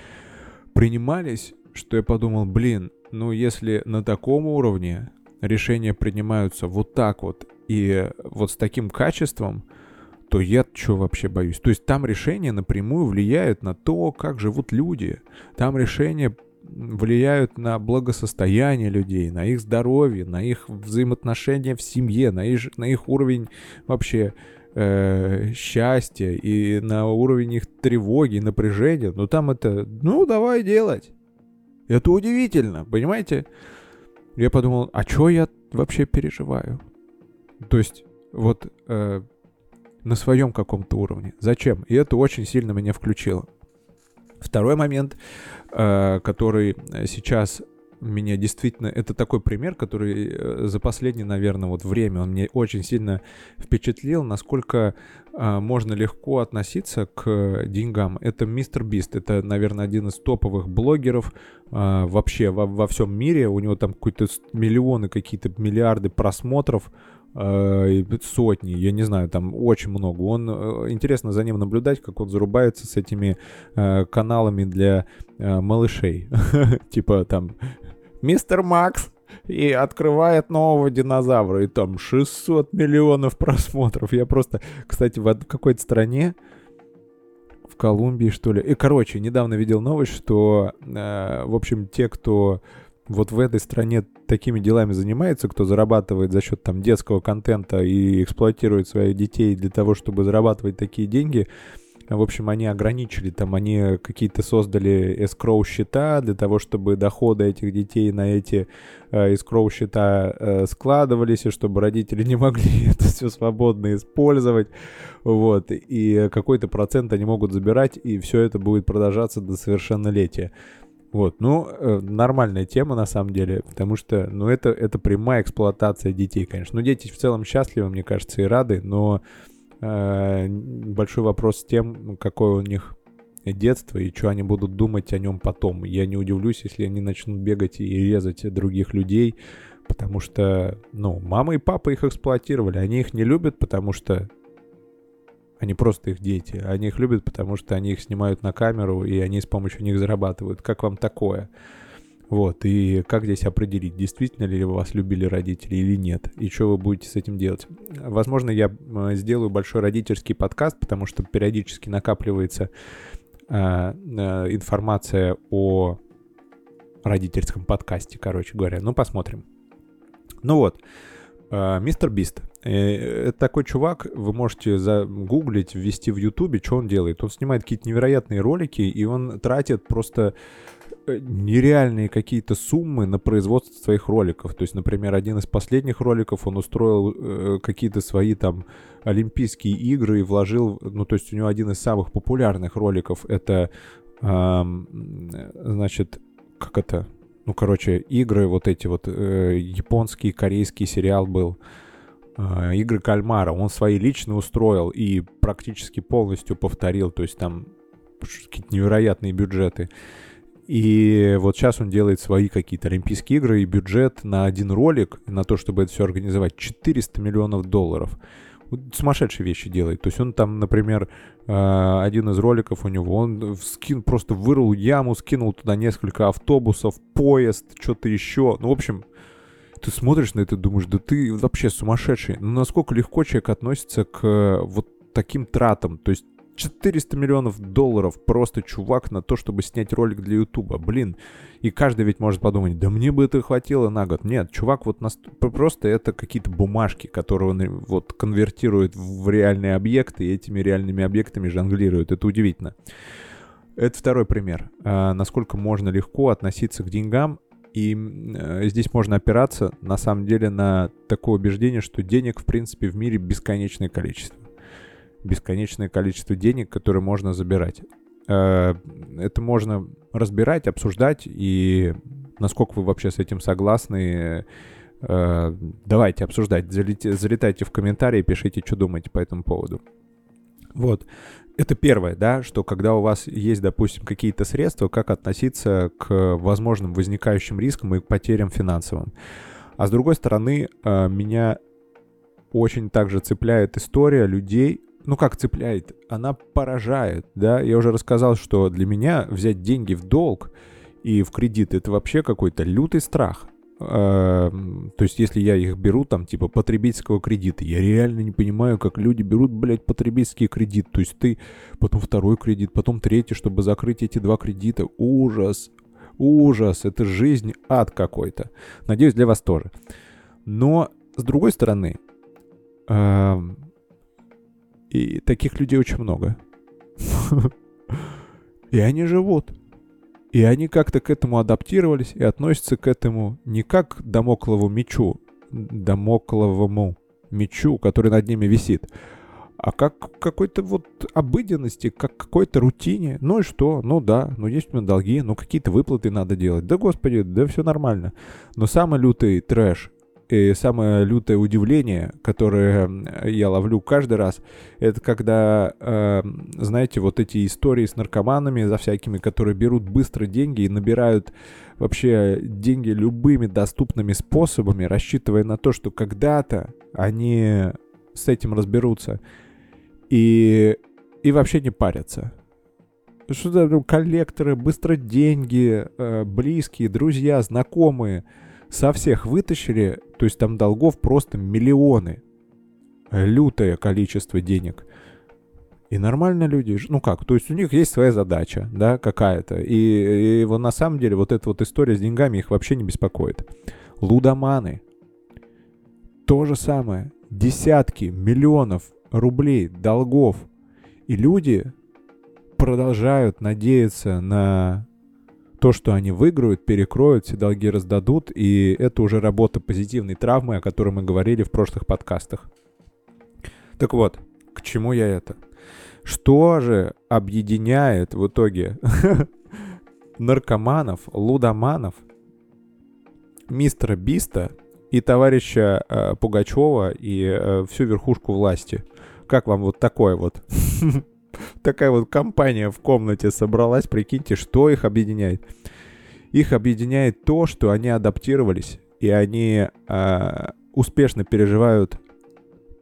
Speaker 1: принимались, что я подумал, блин, ну если на таком уровне решения принимаются вот так вот и вот с таким качеством, то я что вообще боюсь? То есть там решения напрямую влияют на то, как живут люди. Там решения влияют на благосостояние людей, на их здоровье, на их взаимоотношения в семье, на их, на их уровень вообще э, счастья и на уровень их тревоги, напряжения. Но там это, ну, давай делать. Это удивительно, понимаете? Я подумал, а что я вообще переживаю? То есть, вот э, на своем каком-то уровне. Зачем? И это очень сильно меня включило. Второй момент, э, который сейчас меня действительно... Это такой пример, который э, за последнее, наверное, вот время он мне очень сильно впечатлил, насколько э, можно легко относиться к деньгам. Это мистер Бист. Это, наверное, один из топовых блогеров э, вообще во, во всем мире. У него там какие-то миллионы, какие-то миллиарды просмотров э, сотни, я не знаю, там очень много. Он э, интересно за ним наблюдать, как он зарубается с этими э, каналами для малышей, типа там мистер Макс и открывает нового динозавра, и там 600 миллионов просмотров. Я просто, кстати, в какой-то стране, в Колумбии, что ли. И, короче, недавно видел новость, что, э, в общем, те, кто вот в этой стране такими делами занимается, кто зарабатывает за счет там детского контента и эксплуатирует своих детей для того, чтобы зарабатывать такие деньги, в общем, они ограничили, там они какие-то создали escrow счета для того, чтобы доходы этих детей на эти э, escrow счета э, складывались, и чтобы родители не могли это все свободно использовать, вот, и какой-то процент они могут забирать, и все это будет продолжаться до совершеннолетия. Вот, ну, э, нормальная тема на самом деле, потому что, ну, это, это прямая эксплуатация детей, конечно. Ну, дети в целом счастливы, мне кажется, и рады, но большой вопрос с тем, какое у них детство и что они будут думать о нем потом. Я не удивлюсь, если они начнут бегать и резать других людей, потому что, ну, мама и папа их эксплуатировали, они их не любят, потому что они просто их дети. Они их любят, потому что они их снимают на камеру, и они с помощью них зарабатывают. Как вам такое? Вот, и как здесь определить, действительно ли вас любили родители или нет, и что вы будете с этим делать. Возможно, я сделаю большой родительский подкаст, потому что периодически накапливается э, э, информация о родительском подкасте, короче говоря. Ну, посмотрим. Ну вот, э, мистер Бист. Э, это такой чувак, вы можете загуглить, ввести в Ютубе, что он делает. Он снимает какие-то невероятные ролики, и он тратит просто э, нереальные какие-то суммы на производство своих роликов. То есть, например, один из последних роликов он устроил э, какие-то свои там Олимпийские игры и вложил, ну, то есть у него один из самых популярных роликов это, э, значит, как это, ну, короче, игры вот эти вот, э, японский, корейский сериал был, э, игры кальмара, он свои лично устроил и практически полностью повторил, то есть там какие-то невероятные бюджеты. И вот сейчас он делает свои какие-то Олимпийские игры, и бюджет на один ролик, на то, чтобы это все организовать, 400 миллионов долларов. Вот сумасшедшие вещи делает. То есть он там, например, э, один из роликов у него, он скин, просто вырыл яму, скинул туда несколько автобусов, поезд, что-то еще. Ну, в общем, ты смотришь на это и думаешь, да ты вообще сумасшедший. Ну, насколько легко человек относится к э, вот таким тратам. То есть 400 миллионов долларов просто чувак на то, чтобы снять ролик для Ютуба. Блин. И каждый ведь может подумать, да мне бы это хватило на год. Нет, чувак вот нас... просто это какие-то бумажки, которые он э, вот конвертирует в реальные объекты, и этими реальными объектами жонглирует. Это удивительно. Это второй пример. А, насколько можно легко относиться к деньгам и э, здесь можно опираться, на самом деле, на такое убеждение, что денег, в принципе, в мире бесконечное количество. Бесконечное количество денег, которые можно забирать. Э, это можно разбирать, обсуждать, и насколько вы вообще с этим согласны, э, давайте обсуждать. Залетайте, в комментарии, пишите, что думаете по этому поводу. Вот. Это первое, да, что когда у вас есть, допустим, какие-то средства, как относиться к возможным возникающим рискам и к потерям финансовым. А с другой стороны, э, меня очень также цепляет история людей, ну как цепляет, она поражает, да. Я уже рассказал, что для меня взять деньги в долг и в кредит это вообще какой-то лютый страх. Эм, то есть, если я их беру, там, типа, потребительского кредита, я реально не понимаю, как люди берут, блядь, потребительский кредит. То есть, ты потом второй кредит, потом третий, чтобы закрыть эти два кредита. Ужас, ужас, это жизнь, ад какой-то. Надеюсь, для вас тоже. Но, с другой стороны, э, и таких людей очень много. И они живут. И они как-то к этому адаптировались и относятся к этому не как к домоклову мечу, домокловому мечу, который над ними висит, а как какой-то вот обыденности, как какой-то рутине. Ну и что? Ну да, ну есть у меня долги, ну какие-то выплаты надо делать. Да господи, да все нормально. Но самый лютый трэш и самое лютое удивление, которое я ловлю каждый раз, это когда, э, знаете, вот эти истории с наркоманами за всякими, которые берут быстро деньги и набирают вообще деньги любыми доступными способами, рассчитывая на то, что когда-то они с этим разберутся и, и вообще не парятся. Что то ну, коллекторы, быстро деньги, э, близкие, друзья, знакомые – со всех вытащили, то есть там долгов просто миллионы. Лютое количество денег. И нормально люди, ну как, то есть у них есть своя задача, да, какая-то. И, и вот на самом деле вот эта вот история с деньгами их вообще не беспокоит. Лудоманы. То же самое. Десятки миллионов рублей долгов. И люди продолжают надеяться на то, что они выиграют, перекроют, все долги раздадут, и это уже работа позитивной травмы, о которой мы говорили в прошлых подкастах. Так вот, к чему я это? Что же объединяет в итоге наркоманов, лудоманов, мистера Биста и товарища э, Пугачева и э, всю верхушку власти? Как вам вот такое вот? такая вот компания в комнате собралась, прикиньте, что их объединяет. Их объединяет то, что они адаптировались, и они э, успешно переживают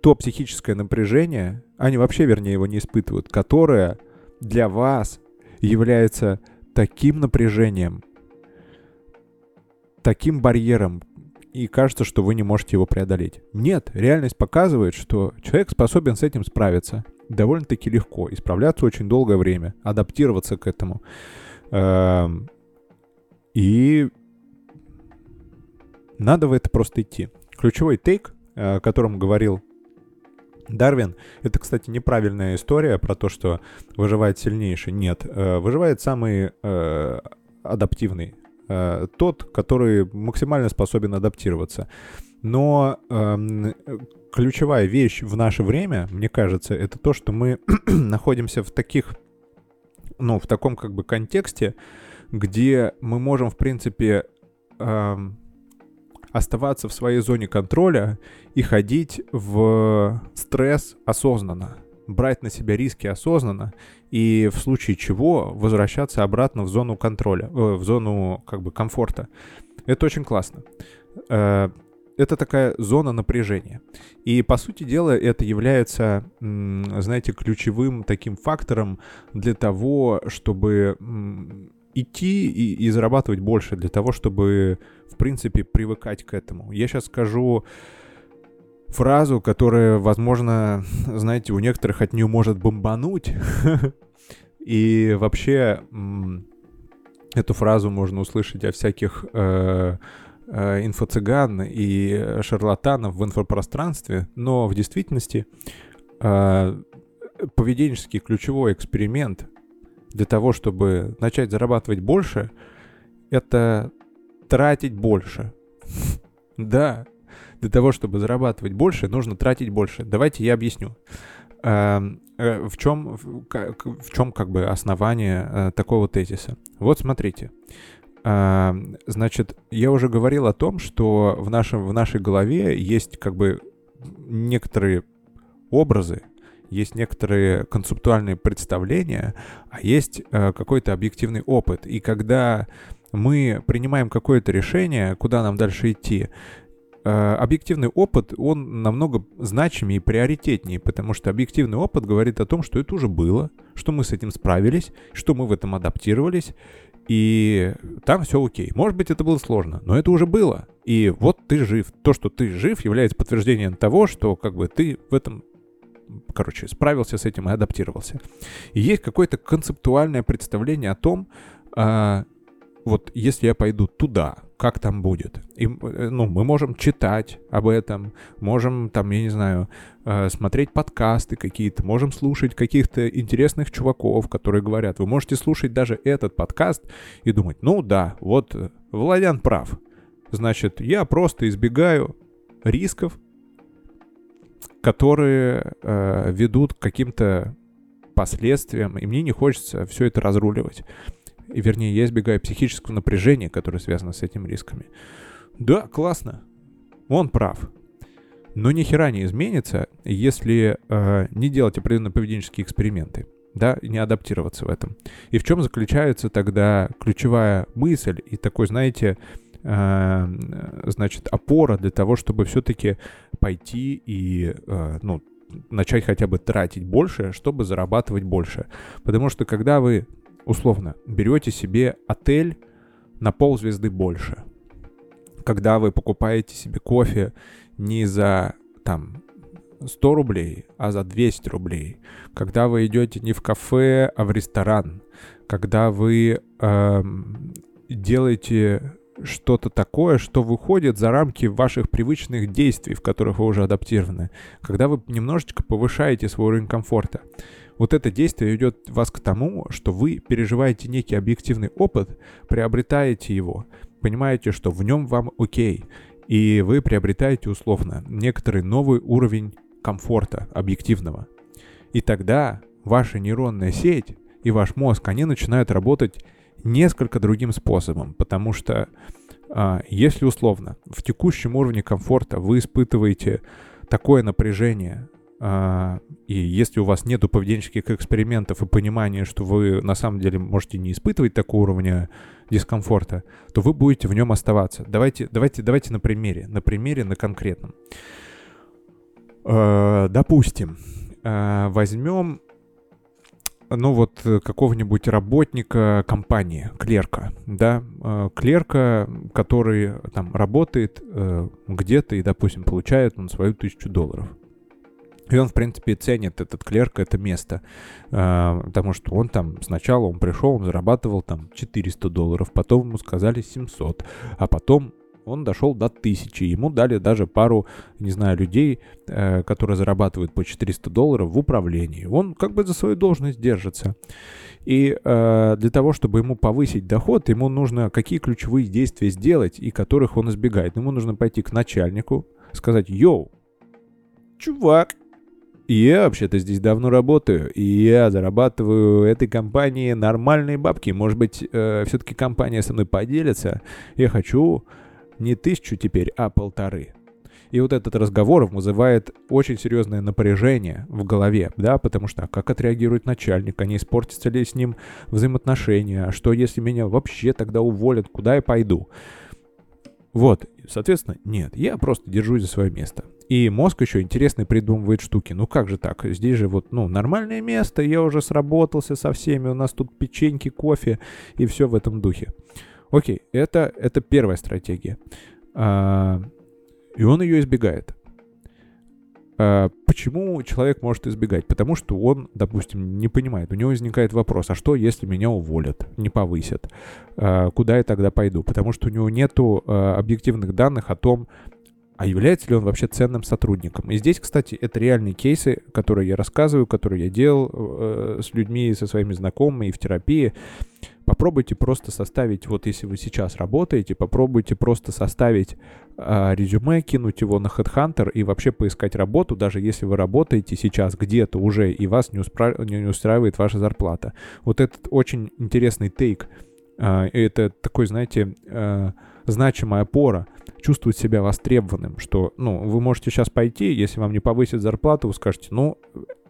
Speaker 1: то психическое напряжение, они вообще, вернее, его не испытывают, которое для вас является таким напряжением, таким барьером, и кажется, что вы не можете его преодолеть. Нет, реальность показывает, что человек способен с этим справиться довольно-таки легко. Исправляться очень долгое время, адаптироваться к этому. Эм, и надо в это просто идти. Ключевой тейк, о котором говорил Дарвин, это, кстати, неправильная история про то, что выживает сильнейший. Нет, э, выживает самый э, адаптивный, э, тот, который максимально способен адаптироваться. Но э, ключевая вещь в наше время, мне кажется, это то, что мы находимся в таких, ну, в таком как бы контексте, где мы можем, в принципе, э, оставаться в своей зоне контроля и ходить в стресс осознанно, брать на себя риски осознанно и в случае чего возвращаться обратно в зону контроля, э, в зону как бы комфорта. Это очень классно. Э, это такая зона напряжения. И, по сути дела, это является, знаете, ключевым таким фактором для того, чтобы идти и, и зарабатывать больше, для того, чтобы, в принципе, привыкать к этому. Я сейчас скажу фразу, которая, возможно, знаете, у некоторых от нее может бомбануть. И вообще эту фразу можно услышать о всяких э, инфо-цыган и шарлатанов в инфопространстве, но в действительности э, поведенческий ключевой эксперимент для того, чтобы начать зарабатывать больше, это тратить больше. Да, для того, чтобы зарабатывать больше, нужно тратить больше. Давайте я объясню. Э, в чем, в чем как бы основание э, такого тезиса? Вот смотрите. Значит, я уже говорил о том, что в, нашем, в нашей голове есть как бы некоторые образы, есть некоторые концептуальные представления, а есть э, какой-то объективный опыт. И когда мы принимаем какое-то решение, куда нам дальше идти, э, объективный опыт, он намного значимее и приоритетнее, потому что объективный опыт говорит о том, что это уже было, что мы с этим справились, что мы в этом адаптировались, и там все окей. Может быть, это было сложно, но это уже было. И вот ты жив. То, что ты жив, является подтверждением того, что как бы ты в этом короче, справился с этим и адаптировался. И есть какое-то концептуальное представление о том, а, вот если я пойду туда, как там будет. И, э, ну, мы можем читать об этом, можем там, я не знаю, э, смотреть подкасты какие-то, можем слушать каких-то интересных чуваков, которые говорят. Вы можете слушать даже этот подкаст и думать, ну да, вот э, Владян прав. Значит, я просто избегаю рисков, которые э, ведут к каким-то последствиям, и мне не хочется все это разруливать. И, вернее, я избегаю психического напряжения, которое связано с этими рисками. Да, классно. Он прав. Но ни хера не изменится, если э, не делать определенные поведенческие эксперименты, да, и не адаптироваться в этом. И в чем заключается тогда ключевая мысль и такой, знаете, э, значит, опора для того, чтобы все-таки пойти и, э, ну, начать хотя бы тратить больше, чтобы зарабатывать больше. Потому что когда вы, условно, берете себе отель на ползвезды больше, когда вы покупаете себе кофе не за там 100 рублей, а за 200 рублей, когда вы идете не в кафе, а в ресторан, когда вы э, делаете что-то такое, что выходит за рамки ваших привычных действий, в которых вы уже адаптированы, когда вы немножечко повышаете свой уровень комфорта. Вот это действие идет вас к тому, что вы переживаете некий объективный опыт, приобретаете его, понимаете, что в нем вам окей, и вы приобретаете условно некоторый новый уровень комфорта объективного. И тогда ваша нейронная сеть и ваш мозг, они начинают работать несколько другим способом, потому что а, если условно в текущем уровне комфорта вы испытываете такое напряжение, и если у вас нету поведенческих экспериментов и понимания, что вы на самом деле можете не испытывать такого уровня дискомфорта, то вы будете в нем оставаться. Давайте, давайте, давайте на примере, на примере, на конкретном. А, допустим, возьмем ну вот какого-нибудь работника компании, клерка, да, клерка, который там работает э, где-то и, допустим, получает он свою тысячу долларов. И он, в принципе, ценит этот клерк, это место. потому что он там сначала он пришел, он зарабатывал там 400 долларов, потом ему сказали 700, а потом он дошел до 1000. Ему дали даже пару, не знаю, людей, э, которые зарабатывают по 400 долларов в управлении. Он как бы за свою должность держится. И э, для того, чтобы ему повысить доход, ему нужно какие ключевые действия сделать, и которых он избегает. Ему нужно пойти к начальнику, сказать, йоу, чувак, я вообще-то здесь давно работаю, и я зарабатываю этой компании нормальные бабки. Может быть, э, все-таки компания со мной поделится. Я хочу не тысячу теперь, а полторы. И вот этот разговор вызывает очень серьезное напряжение в голове, да, потому что а как отреагирует начальник, а не испортятся ли с ним взаимоотношения, а что если меня вообще тогда уволят, куда я пойду? Вот, соответственно, нет, я просто держусь за свое место. И мозг еще интересно придумывает штуки. Ну как же так? Здесь же вот, ну, нормальное место, я уже сработался со всеми, у нас тут печеньки, кофе и все в этом духе. Окей, это, это первая стратегия. А, и он ее избегает. А, почему человек может избегать? Потому что он, допустим, не понимает. У него возникает вопрос, а что, если меня уволят, не повысят? А, куда я тогда пойду? Потому что у него нету а, объективных данных о том, а является ли он вообще ценным сотрудником. И здесь, кстати, это реальные кейсы, которые я рассказываю, которые я делал э, с людьми, со своими знакомыми и в терапии. Попробуйте просто составить, вот если вы сейчас работаете, попробуйте просто составить э, резюме, кинуть его на HeadHunter и вообще поискать работу, даже если вы работаете сейчас где-то уже и вас не, успра... не устраивает ваша зарплата. Вот этот очень интересный тейк. Э, это такой, знаете, э, значимая опора чувствовать себя востребованным, что, ну, вы можете сейчас пойти, если вам не повысят зарплату, вы скажете, ну,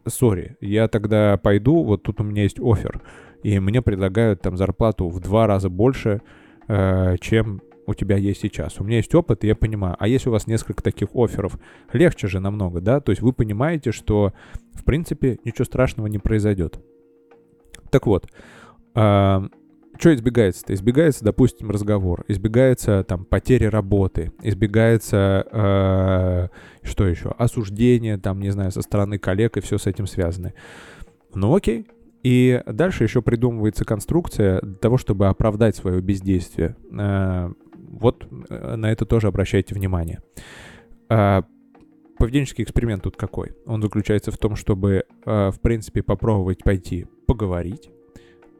Speaker 1: сори, я тогда пойду, вот тут у меня есть офер, и мне предлагают там зарплату в два раза больше, э, чем у тебя есть сейчас. У меня есть опыт, и я понимаю. А если у вас несколько таких офферов, легче же намного, да? То есть вы понимаете, что, в принципе, ничего страшного не произойдет. Так вот, э, что избегается-то? Избегается, допустим, разговор, избегается там потери работы, избегается э, что еще? Осуждение, там, не знаю, со стороны коллег и все с этим связано. Ну окей. И дальше еще придумывается конструкция для того, чтобы оправдать свое бездействие. Э, вот э, на это тоже обращайте внимание. Э, поведенческий эксперимент тут какой? Он заключается в том, чтобы, э, в принципе, попробовать пойти поговорить,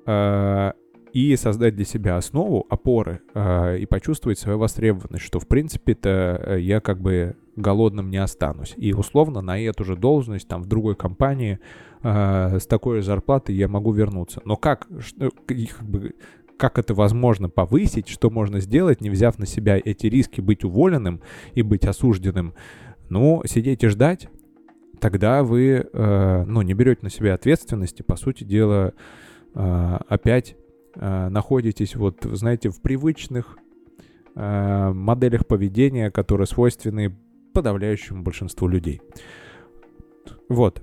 Speaker 1: э, и создать для себя основу, опоры э, и почувствовать свою востребованность, что в принципе-то я как бы голодным не останусь. И условно на эту же должность там в другой компании э, с такой зарплатой я могу вернуться. Но как, как, бы, как это возможно повысить, что можно сделать, не взяв на себя эти риски быть уволенным и быть осужденным? Ну, сидеть и ждать, тогда вы, э, ну, не берете на себя ответственности, по сути дела, э, опять э, находитесь, вот, знаете, в привычных э, моделях поведения, которые свойственны подавляющему большинству людей. Вот.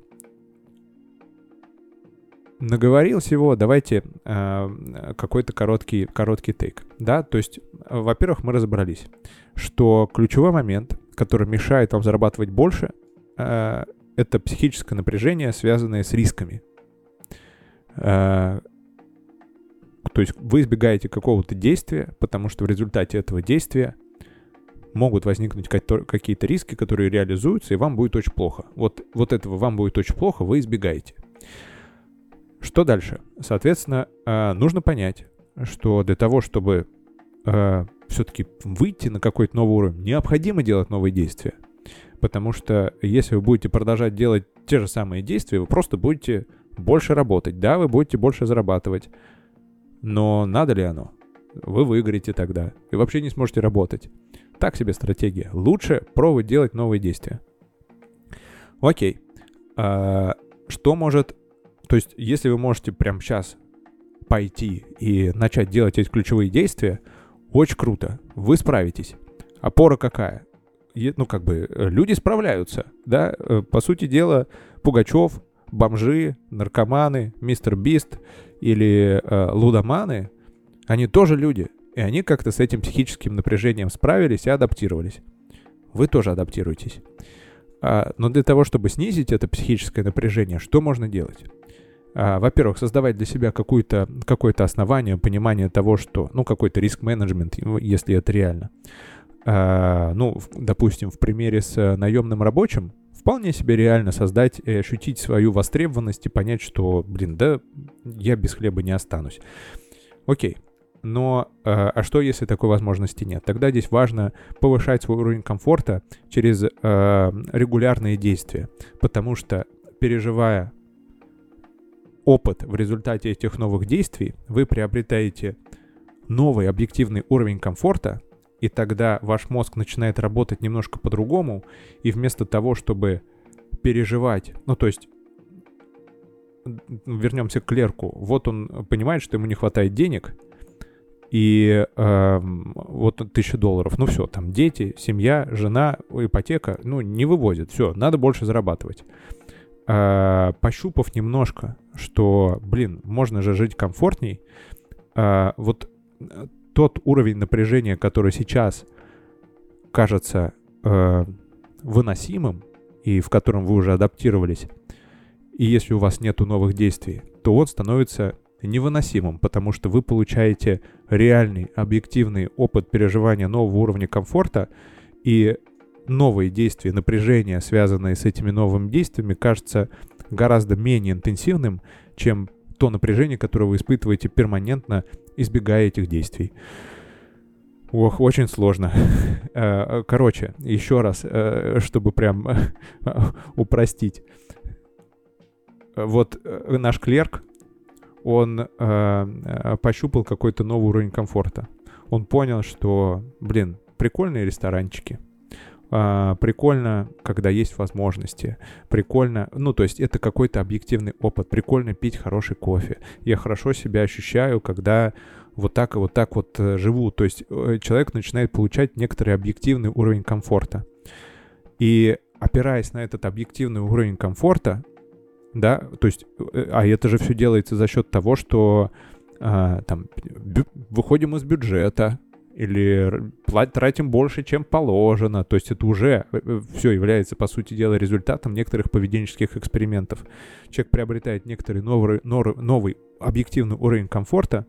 Speaker 1: Наговорил всего, давайте э, какой-то короткий, короткий тейк. Да, то есть, во-первых, мы разобрались, что ключевой момент, который мешает вам зарабатывать больше, э, это психическое напряжение, связанное с рисками. Э, то есть вы избегаете какого-то действия, потому что в результате этого действия могут возникнуть какие-то риски, которые реализуются, и вам будет очень плохо. Вот, вот этого вам будет очень плохо, вы избегаете. Что дальше? Соответственно, э, нужно понять, что для того, чтобы э, все-таки выйти на какой-то новый уровень, необходимо делать новые действия. Потому что если вы будете продолжать делать те же самые действия, вы просто будете больше работать. Да, вы будете больше зарабатывать. Но надо ли оно? Вы выиграете тогда. И вообще не сможете работать. Так себе стратегия. Лучше пробовать делать новые действия. Окей. А, что может... То есть, если вы можете прямо сейчас пойти и начать делать эти ключевые действия, очень круто. Вы справитесь. Опора какая? Ну, как бы, люди справляются, да? Э, по сути дела, Пугачев, бомжи, наркоманы, мистер Бист или э, лудоманы, они тоже люди. И они как-то с этим психическим напряжением справились и адаптировались. Вы тоже адаптируйтесь. А, но для того, чтобы снизить это психическое напряжение, что можно делать? А, во-первых, создавать для себя какое-то какое основание, понимание того, что, ну, какой-то риск-менеджмент, если это реально. А, ну, допустим, в примере с э, наемным рабочим, вполне себе реально создать и ощутить свою востребованность и понять, что, блин, да, я без хлеба не останусь. Окей, но э, а что, если такой возможности нет? Тогда здесь важно повышать свой уровень комфорта через э, регулярные действия, потому что переживая опыт в результате этих новых действий, вы приобретаете новый объективный уровень комфорта, и тогда ваш мозг начинает работать немножко по-другому, и вместо того, чтобы переживать, ну то есть вернемся к клерку, вот он понимает, что ему не хватает денег, и э, вот тысяча долларов, ну все, там дети, семья, жена, ипотека, ну не вывозят, все, надо больше зарабатывать. Э, пощупав немножко, что, блин, можно же жить комфортней, э, вот э, тот уровень напряжения, который сейчас кажется э, выносимым и в котором вы уже адаптировались, и если у вас нету новых действий, то он становится невыносимым, потому что вы получаете реальный, объективный опыт переживания нового уровня комфорта, и новые действия, напряжения, связанные с этими новыми действиями, кажется гораздо менее интенсивным, чем то напряжение, которое вы испытываете перманентно, избегая этих действий. Ох, очень сложно. Э, короче, еще раз, э, чтобы прям упростить. Вот э, наш клерк, он э, пощупал какой-то новый уровень комфорта. Он понял, что, блин, прикольные ресторанчики. А, прикольно, когда есть возможности. Прикольно, ну, то есть это какой-то объективный опыт. Прикольно пить хороший кофе. Я хорошо себя ощущаю, когда вот так и вот так вот э, живу. То есть э, человек начинает получать некоторый объективный уровень комфорта. И опираясь на этот объективный уровень комфорта, да, то есть, э, а это же все делается за счет того, что а, там выходим из бюджета или тратим больше, чем положено, то есть это уже э, э, все является, по сути дела, результатом некоторых поведенческих экспериментов. Человек приобретает некоторый новый, новый объективный уровень комфорта,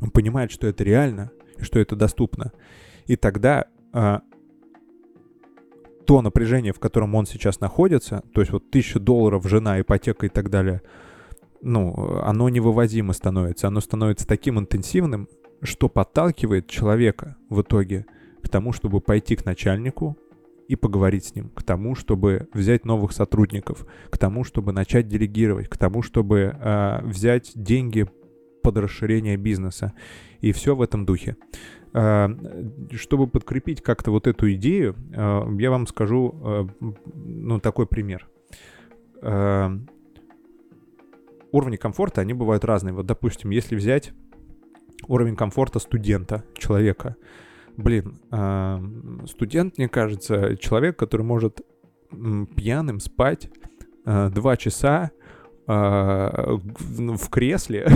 Speaker 1: он понимает, что это реально, что это доступно, и тогда а, то напряжение, в котором он сейчас находится, то есть вот тысяча долларов, жена, ипотека и так далее, ну, оно невывозимо становится. Оно становится таким интенсивным, что подталкивает человека в итоге к тому, чтобы пойти к начальнику и поговорить с ним, к тому, чтобы взять новых сотрудников, к тому, чтобы начать делегировать, к тому, чтобы э, взять деньги под расширение бизнеса. И все в этом духе. Э, чтобы подкрепить как-то вот эту идею, э, я вам скажу, ну, такой пример. Уровни комфорта, они бывают разные. Вот, допустим, если взять уровень комфорта студента, человека. Блин, э, студент, мне кажется, человек, который может пьяным спать э, два часа э, в кресле,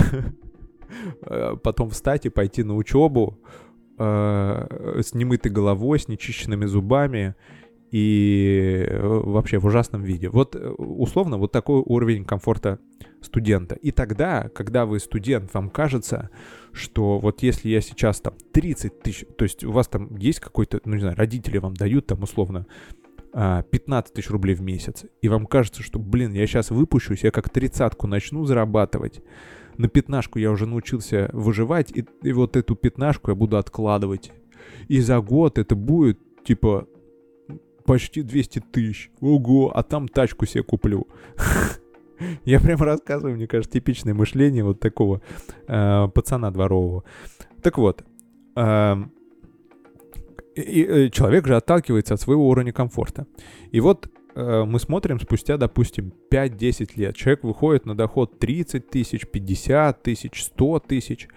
Speaker 1: потом встать и пойти на учебу с немытой головой, с нечищенными зубами и вообще в ужасном виде. Вот условно вот такой уровень комфорта студента. И тогда, когда вы студент, вам кажется, что вот если я сейчас там 30 тысяч, то есть у вас там есть какой-то, ну не знаю, родители вам дают там условно 15 а, тысяч рублей в месяц, и вам кажется, что, блин, я сейчас выпущусь, я как тридцатку начну зарабатывать, на пятнашку я уже научился выживать, и, и вот эту пятнашку я буду откладывать. И за год это будет, типа, почти 200 тысяч. Ого, а там тачку себе куплю. Я прям рассказываю, мне кажется, типичное мышление вот такого э, пацана дворового. Так вот, э, и, и, э, человек же отталкивается от своего уровня комфорта. И вот э, мы смотрим спустя, допустим, 5-10 лет. Человек выходит на доход 30 тысяч, 50 тысяч, 100 тысяч.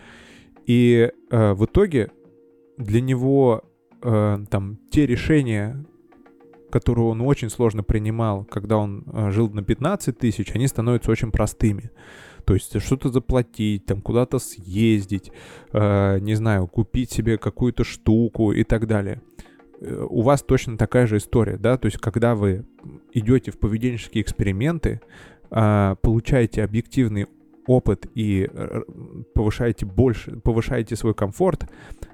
Speaker 1: И э, в итоге для него э, там те решения, которую он очень сложно принимал, когда он э, жил на 15 тысяч, они становятся очень простыми. То есть что-то заплатить, там куда-то съездить, э, не знаю, купить себе какую-то штуку и так далее. Э, у вас точно такая же история, да, то есть когда вы идете в поведенческие эксперименты, э, получаете объективный опыт и э, повышаете больше, повышаете свой комфорт,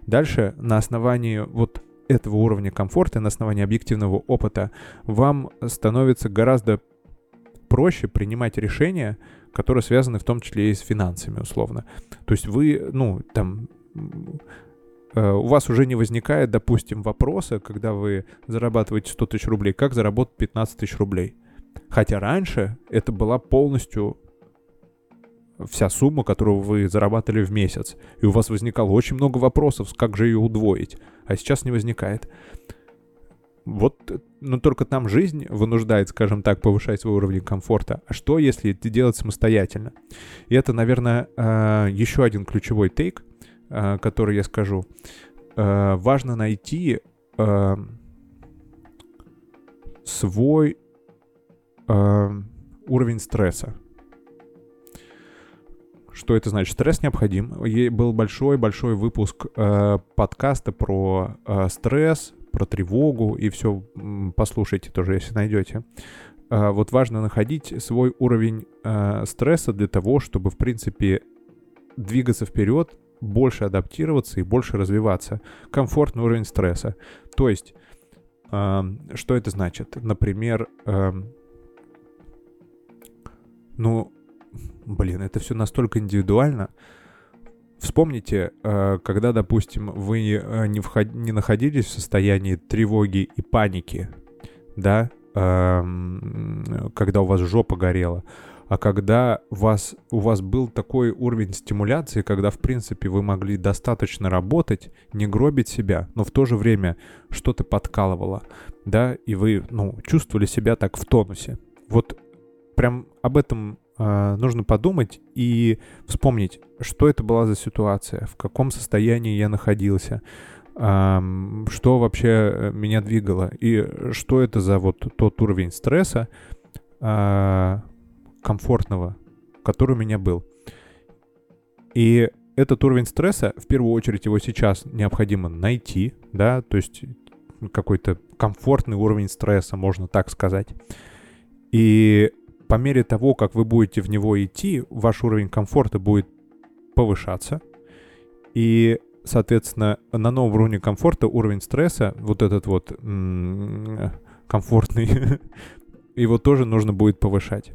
Speaker 1: дальше на основании вот этого уровня комфорта на основании объективного опыта вам становится гораздо проще принимать решения, которые связаны в том числе и с финансами, условно. То есть вы, ну, там, э, у вас уже не возникает, допустим, вопроса, когда вы зарабатываете 100 тысяч рублей, как заработать 15 тысяч рублей. Хотя раньше это была полностью вся сумма, которую вы зарабатывали в месяц. И у вас возникало очень много вопросов, как же ее удвоить. А сейчас не возникает. Вот, но только там жизнь вынуждает, скажем так, повышать свой уровень комфорта. А что, если это делать самостоятельно? И это, наверное, э, еще один ключевой тейк, э, который я скажу. Э, важно найти свой уровень стресса. Что это значит? Стресс необходим. Был большой-большой выпуск э, подкаста про э, стресс, про тревогу, и все послушайте тоже, если найдете. Э, вот важно находить свой уровень э, стресса для того, чтобы, в принципе, двигаться вперед, больше адаптироваться и больше развиваться. Комфортный уровень стресса. То есть, э, что это значит? Например, э, ну, блин, это все настолько индивидуально. Вспомните, э, когда, допустим, вы э, не, вход... не находились в состоянии тревоги и паники, да, эм, когда у вас жопа горела, а когда вас, у вас был такой уровень стимуляции, когда, в принципе, вы могли достаточно работать, не гробить себя, но в то же время что-то подкалывало, да, и вы, ну, чувствовали себя так в тонусе. Вот прям об этом э, нужно подумать и вспомнить, что это была за ситуация, в каком состоянии я находился, э, что вообще меня двигало и что это за вот тот уровень стресса э, комфортного, который у меня был. И этот уровень стресса, в первую очередь его сейчас необходимо найти, да, то есть какой-то комфортный уровень стресса, можно так сказать. И по мере того, как вы будете в него идти, ваш уровень комфорта будет повышаться. И, соответственно, на новом уровне комфорта уровень стресса, вот этот вот м- комфортный, его тоже нужно будет повышать.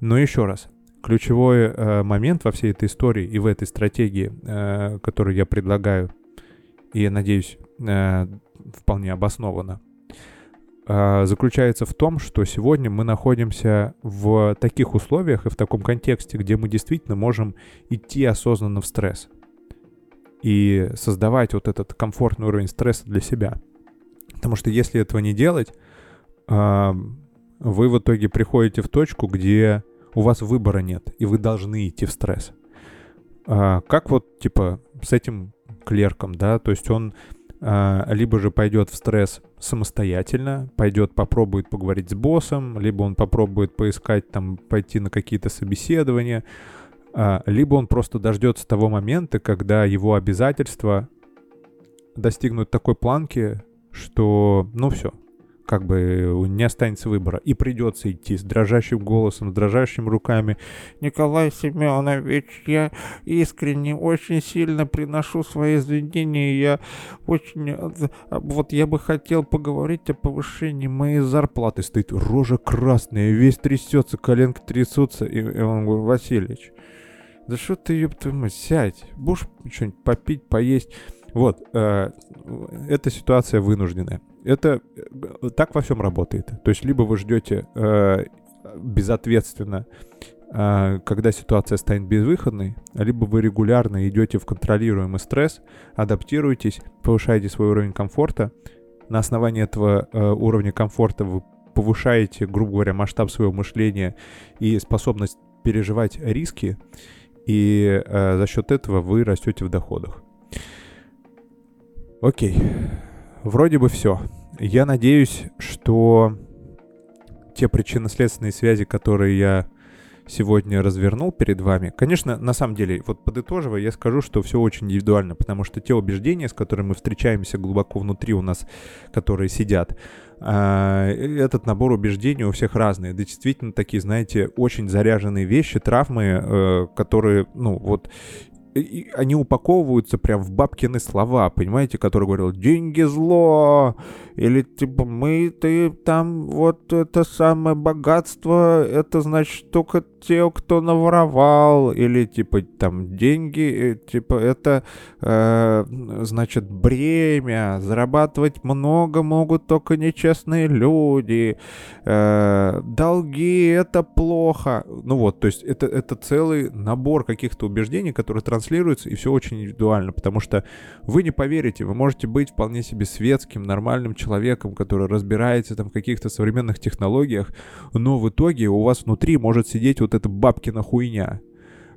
Speaker 1: Но еще раз, ключевой э, момент во всей этой истории и в этой стратегии, э, которую я предлагаю, и, надеюсь, э, вполне обоснованно, заключается в том, что сегодня мы находимся в таких условиях и в таком контексте, где мы действительно можем идти осознанно в стресс и создавать вот этот комфортный уровень стресса для себя. Потому что если этого не делать, э, вы в итоге приходите в точку, где у вас выбора нет, и вы должны идти в стресс. А, как вот, типа, с этим клерком, да, то есть он а, либо же пойдет в стресс самостоятельно, пойдет попробует поговорить с боссом, либо он попробует поискать там, пойти на какие-то собеседования, а, либо он просто дождется того момента, когда его обязательства достигнут такой планки, что, ну все, как бы не останется выбора. И придется идти с дрожащим голосом, с дрожащими руками. Николай Семенович, я искренне очень сильно приношу свои извинения. Я очень... Вот я бы хотел поговорить о повышении моей зарплаты. Стоит рожа красная, весь трясется, коленки трясутся. И, и он говорит, Васильевич, да что ты, ёб твою мать, сядь, будешь что-нибудь попить, поесть. Вот, э, эта ситуация вынужденная. Это э, так во всем работает. То есть либо вы ждете э, безответственно, э, когда ситуация станет безвыходной, либо вы регулярно идете в контролируемый стресс, адаптируетесь, повышаете свой уровень комфорта. На основании этого э, уровня комфорта вы повышаете, грубо говоря, масштаб своего мышления и способность переживать риски, и э, за счет этого вы растете в доходах. Окей. Вроде бы все. Я надеюсь, что те причинно-следственные связи, которые я сегодня развернул перед вами. Конечно, на самом деле, вот подытоживая, я скажу, что все очень индивидуально, потому что те убеждения, с которыми мы встречаемся глубоко внутри у нас, которые сидят, а, этот набор убеждений у всех разный. Да действительно такие, знаете, очень заряженные вещи, травмы, э, которые, ну, вот и они упаковываются прям в бабкины слова, понимаете, которые говорил «деньги зло», или типа «мы, ты там, вот это самое богатство, это значит только те, кто наворовал», или типа там «деньги, э, типа это, э, значит, бремя, зарабатывать много могут только нечестные люди, э, долги — это плохо». Ну вот, то есть это, это целый набор каких-то убеждений, которые транслируются, и все очень индивидуально, потому что вы не поверите, вы можете быть вполне себе светским, нормальным человеком, который разбирается там в каких-то современных технологиях, но в итоге у вас внутри может сидеть вот эта бабкина хуйня,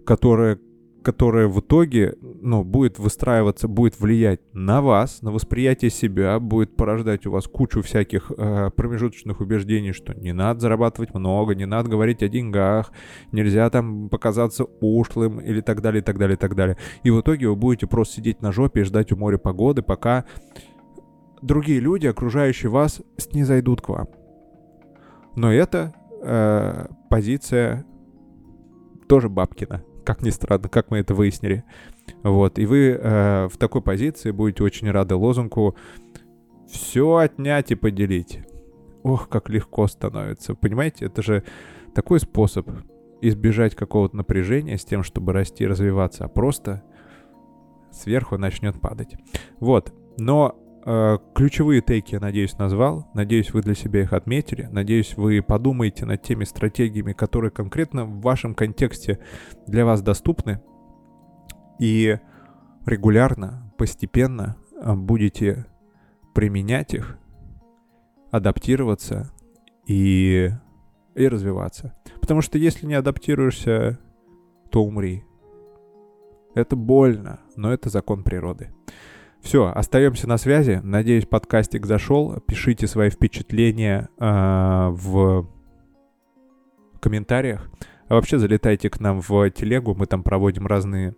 Speaker 1: которая которая в итоге, ну, будет выстраиваться, будет влиять на вас, на восприятие себя, будет порождать у вас кучу всяких э, промежуточных убеждений, что не надо зарабатывать много, не надо говорить о деньгах, нельзя там показаться ушлым или так далее, и так далее, и так далее. И в итоге вы будете просто сидеть на жопе и ждать у моря погоды, пока другие люди, окружающие вас, не зайдут к вам. Но это э, позиция тоже Бабкина, как ни странно, как мы это выяснили. Вот, и вы э, в такой позиции будете очень рады лозунгу «все отнять и поделить». Ох, как легко становится. Понимаете, это же такой способ избежать какого-то напряжения с тем, чтобы расти и развиваться, а просто сверху начнет падать. Вот. Но ключевые тейки, я надеюсь, назвал. Надеюсь, вы для себя их отметили. Надеюсь, вы подумаете над теми стратегиями, которые конкретно в вашем контексте для вас доступны. И регулярно, постепенно э, будете применять их, адаптироваться и, и развиваться. Потому что если не адаптируешься, то умри. Это больно, но это закон природы. Все, остаемся на связи. Надеюсь, подкастик зашел. Пишите свои впечатления э, в комментариях. А вообще залетайте к нам в телегу. Мы там проводим разные,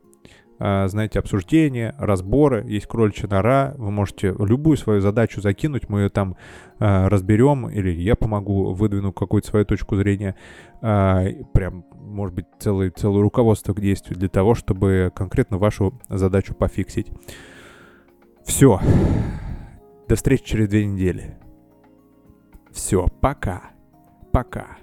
Speaker 1: э, знаете, обсуждения, разборы. Есть кроличья нора. Вы можете любую свою задачу закинуть. Мы ее там э, разберем. Или я помогу, выдвину какую-то свою точку зрения. Э, прям, может быть, целый, целое руководство к действию для того, чтобы конкретно вашу задачу пофиксить. Все. До встречи через две недели. Все, пока. Пока.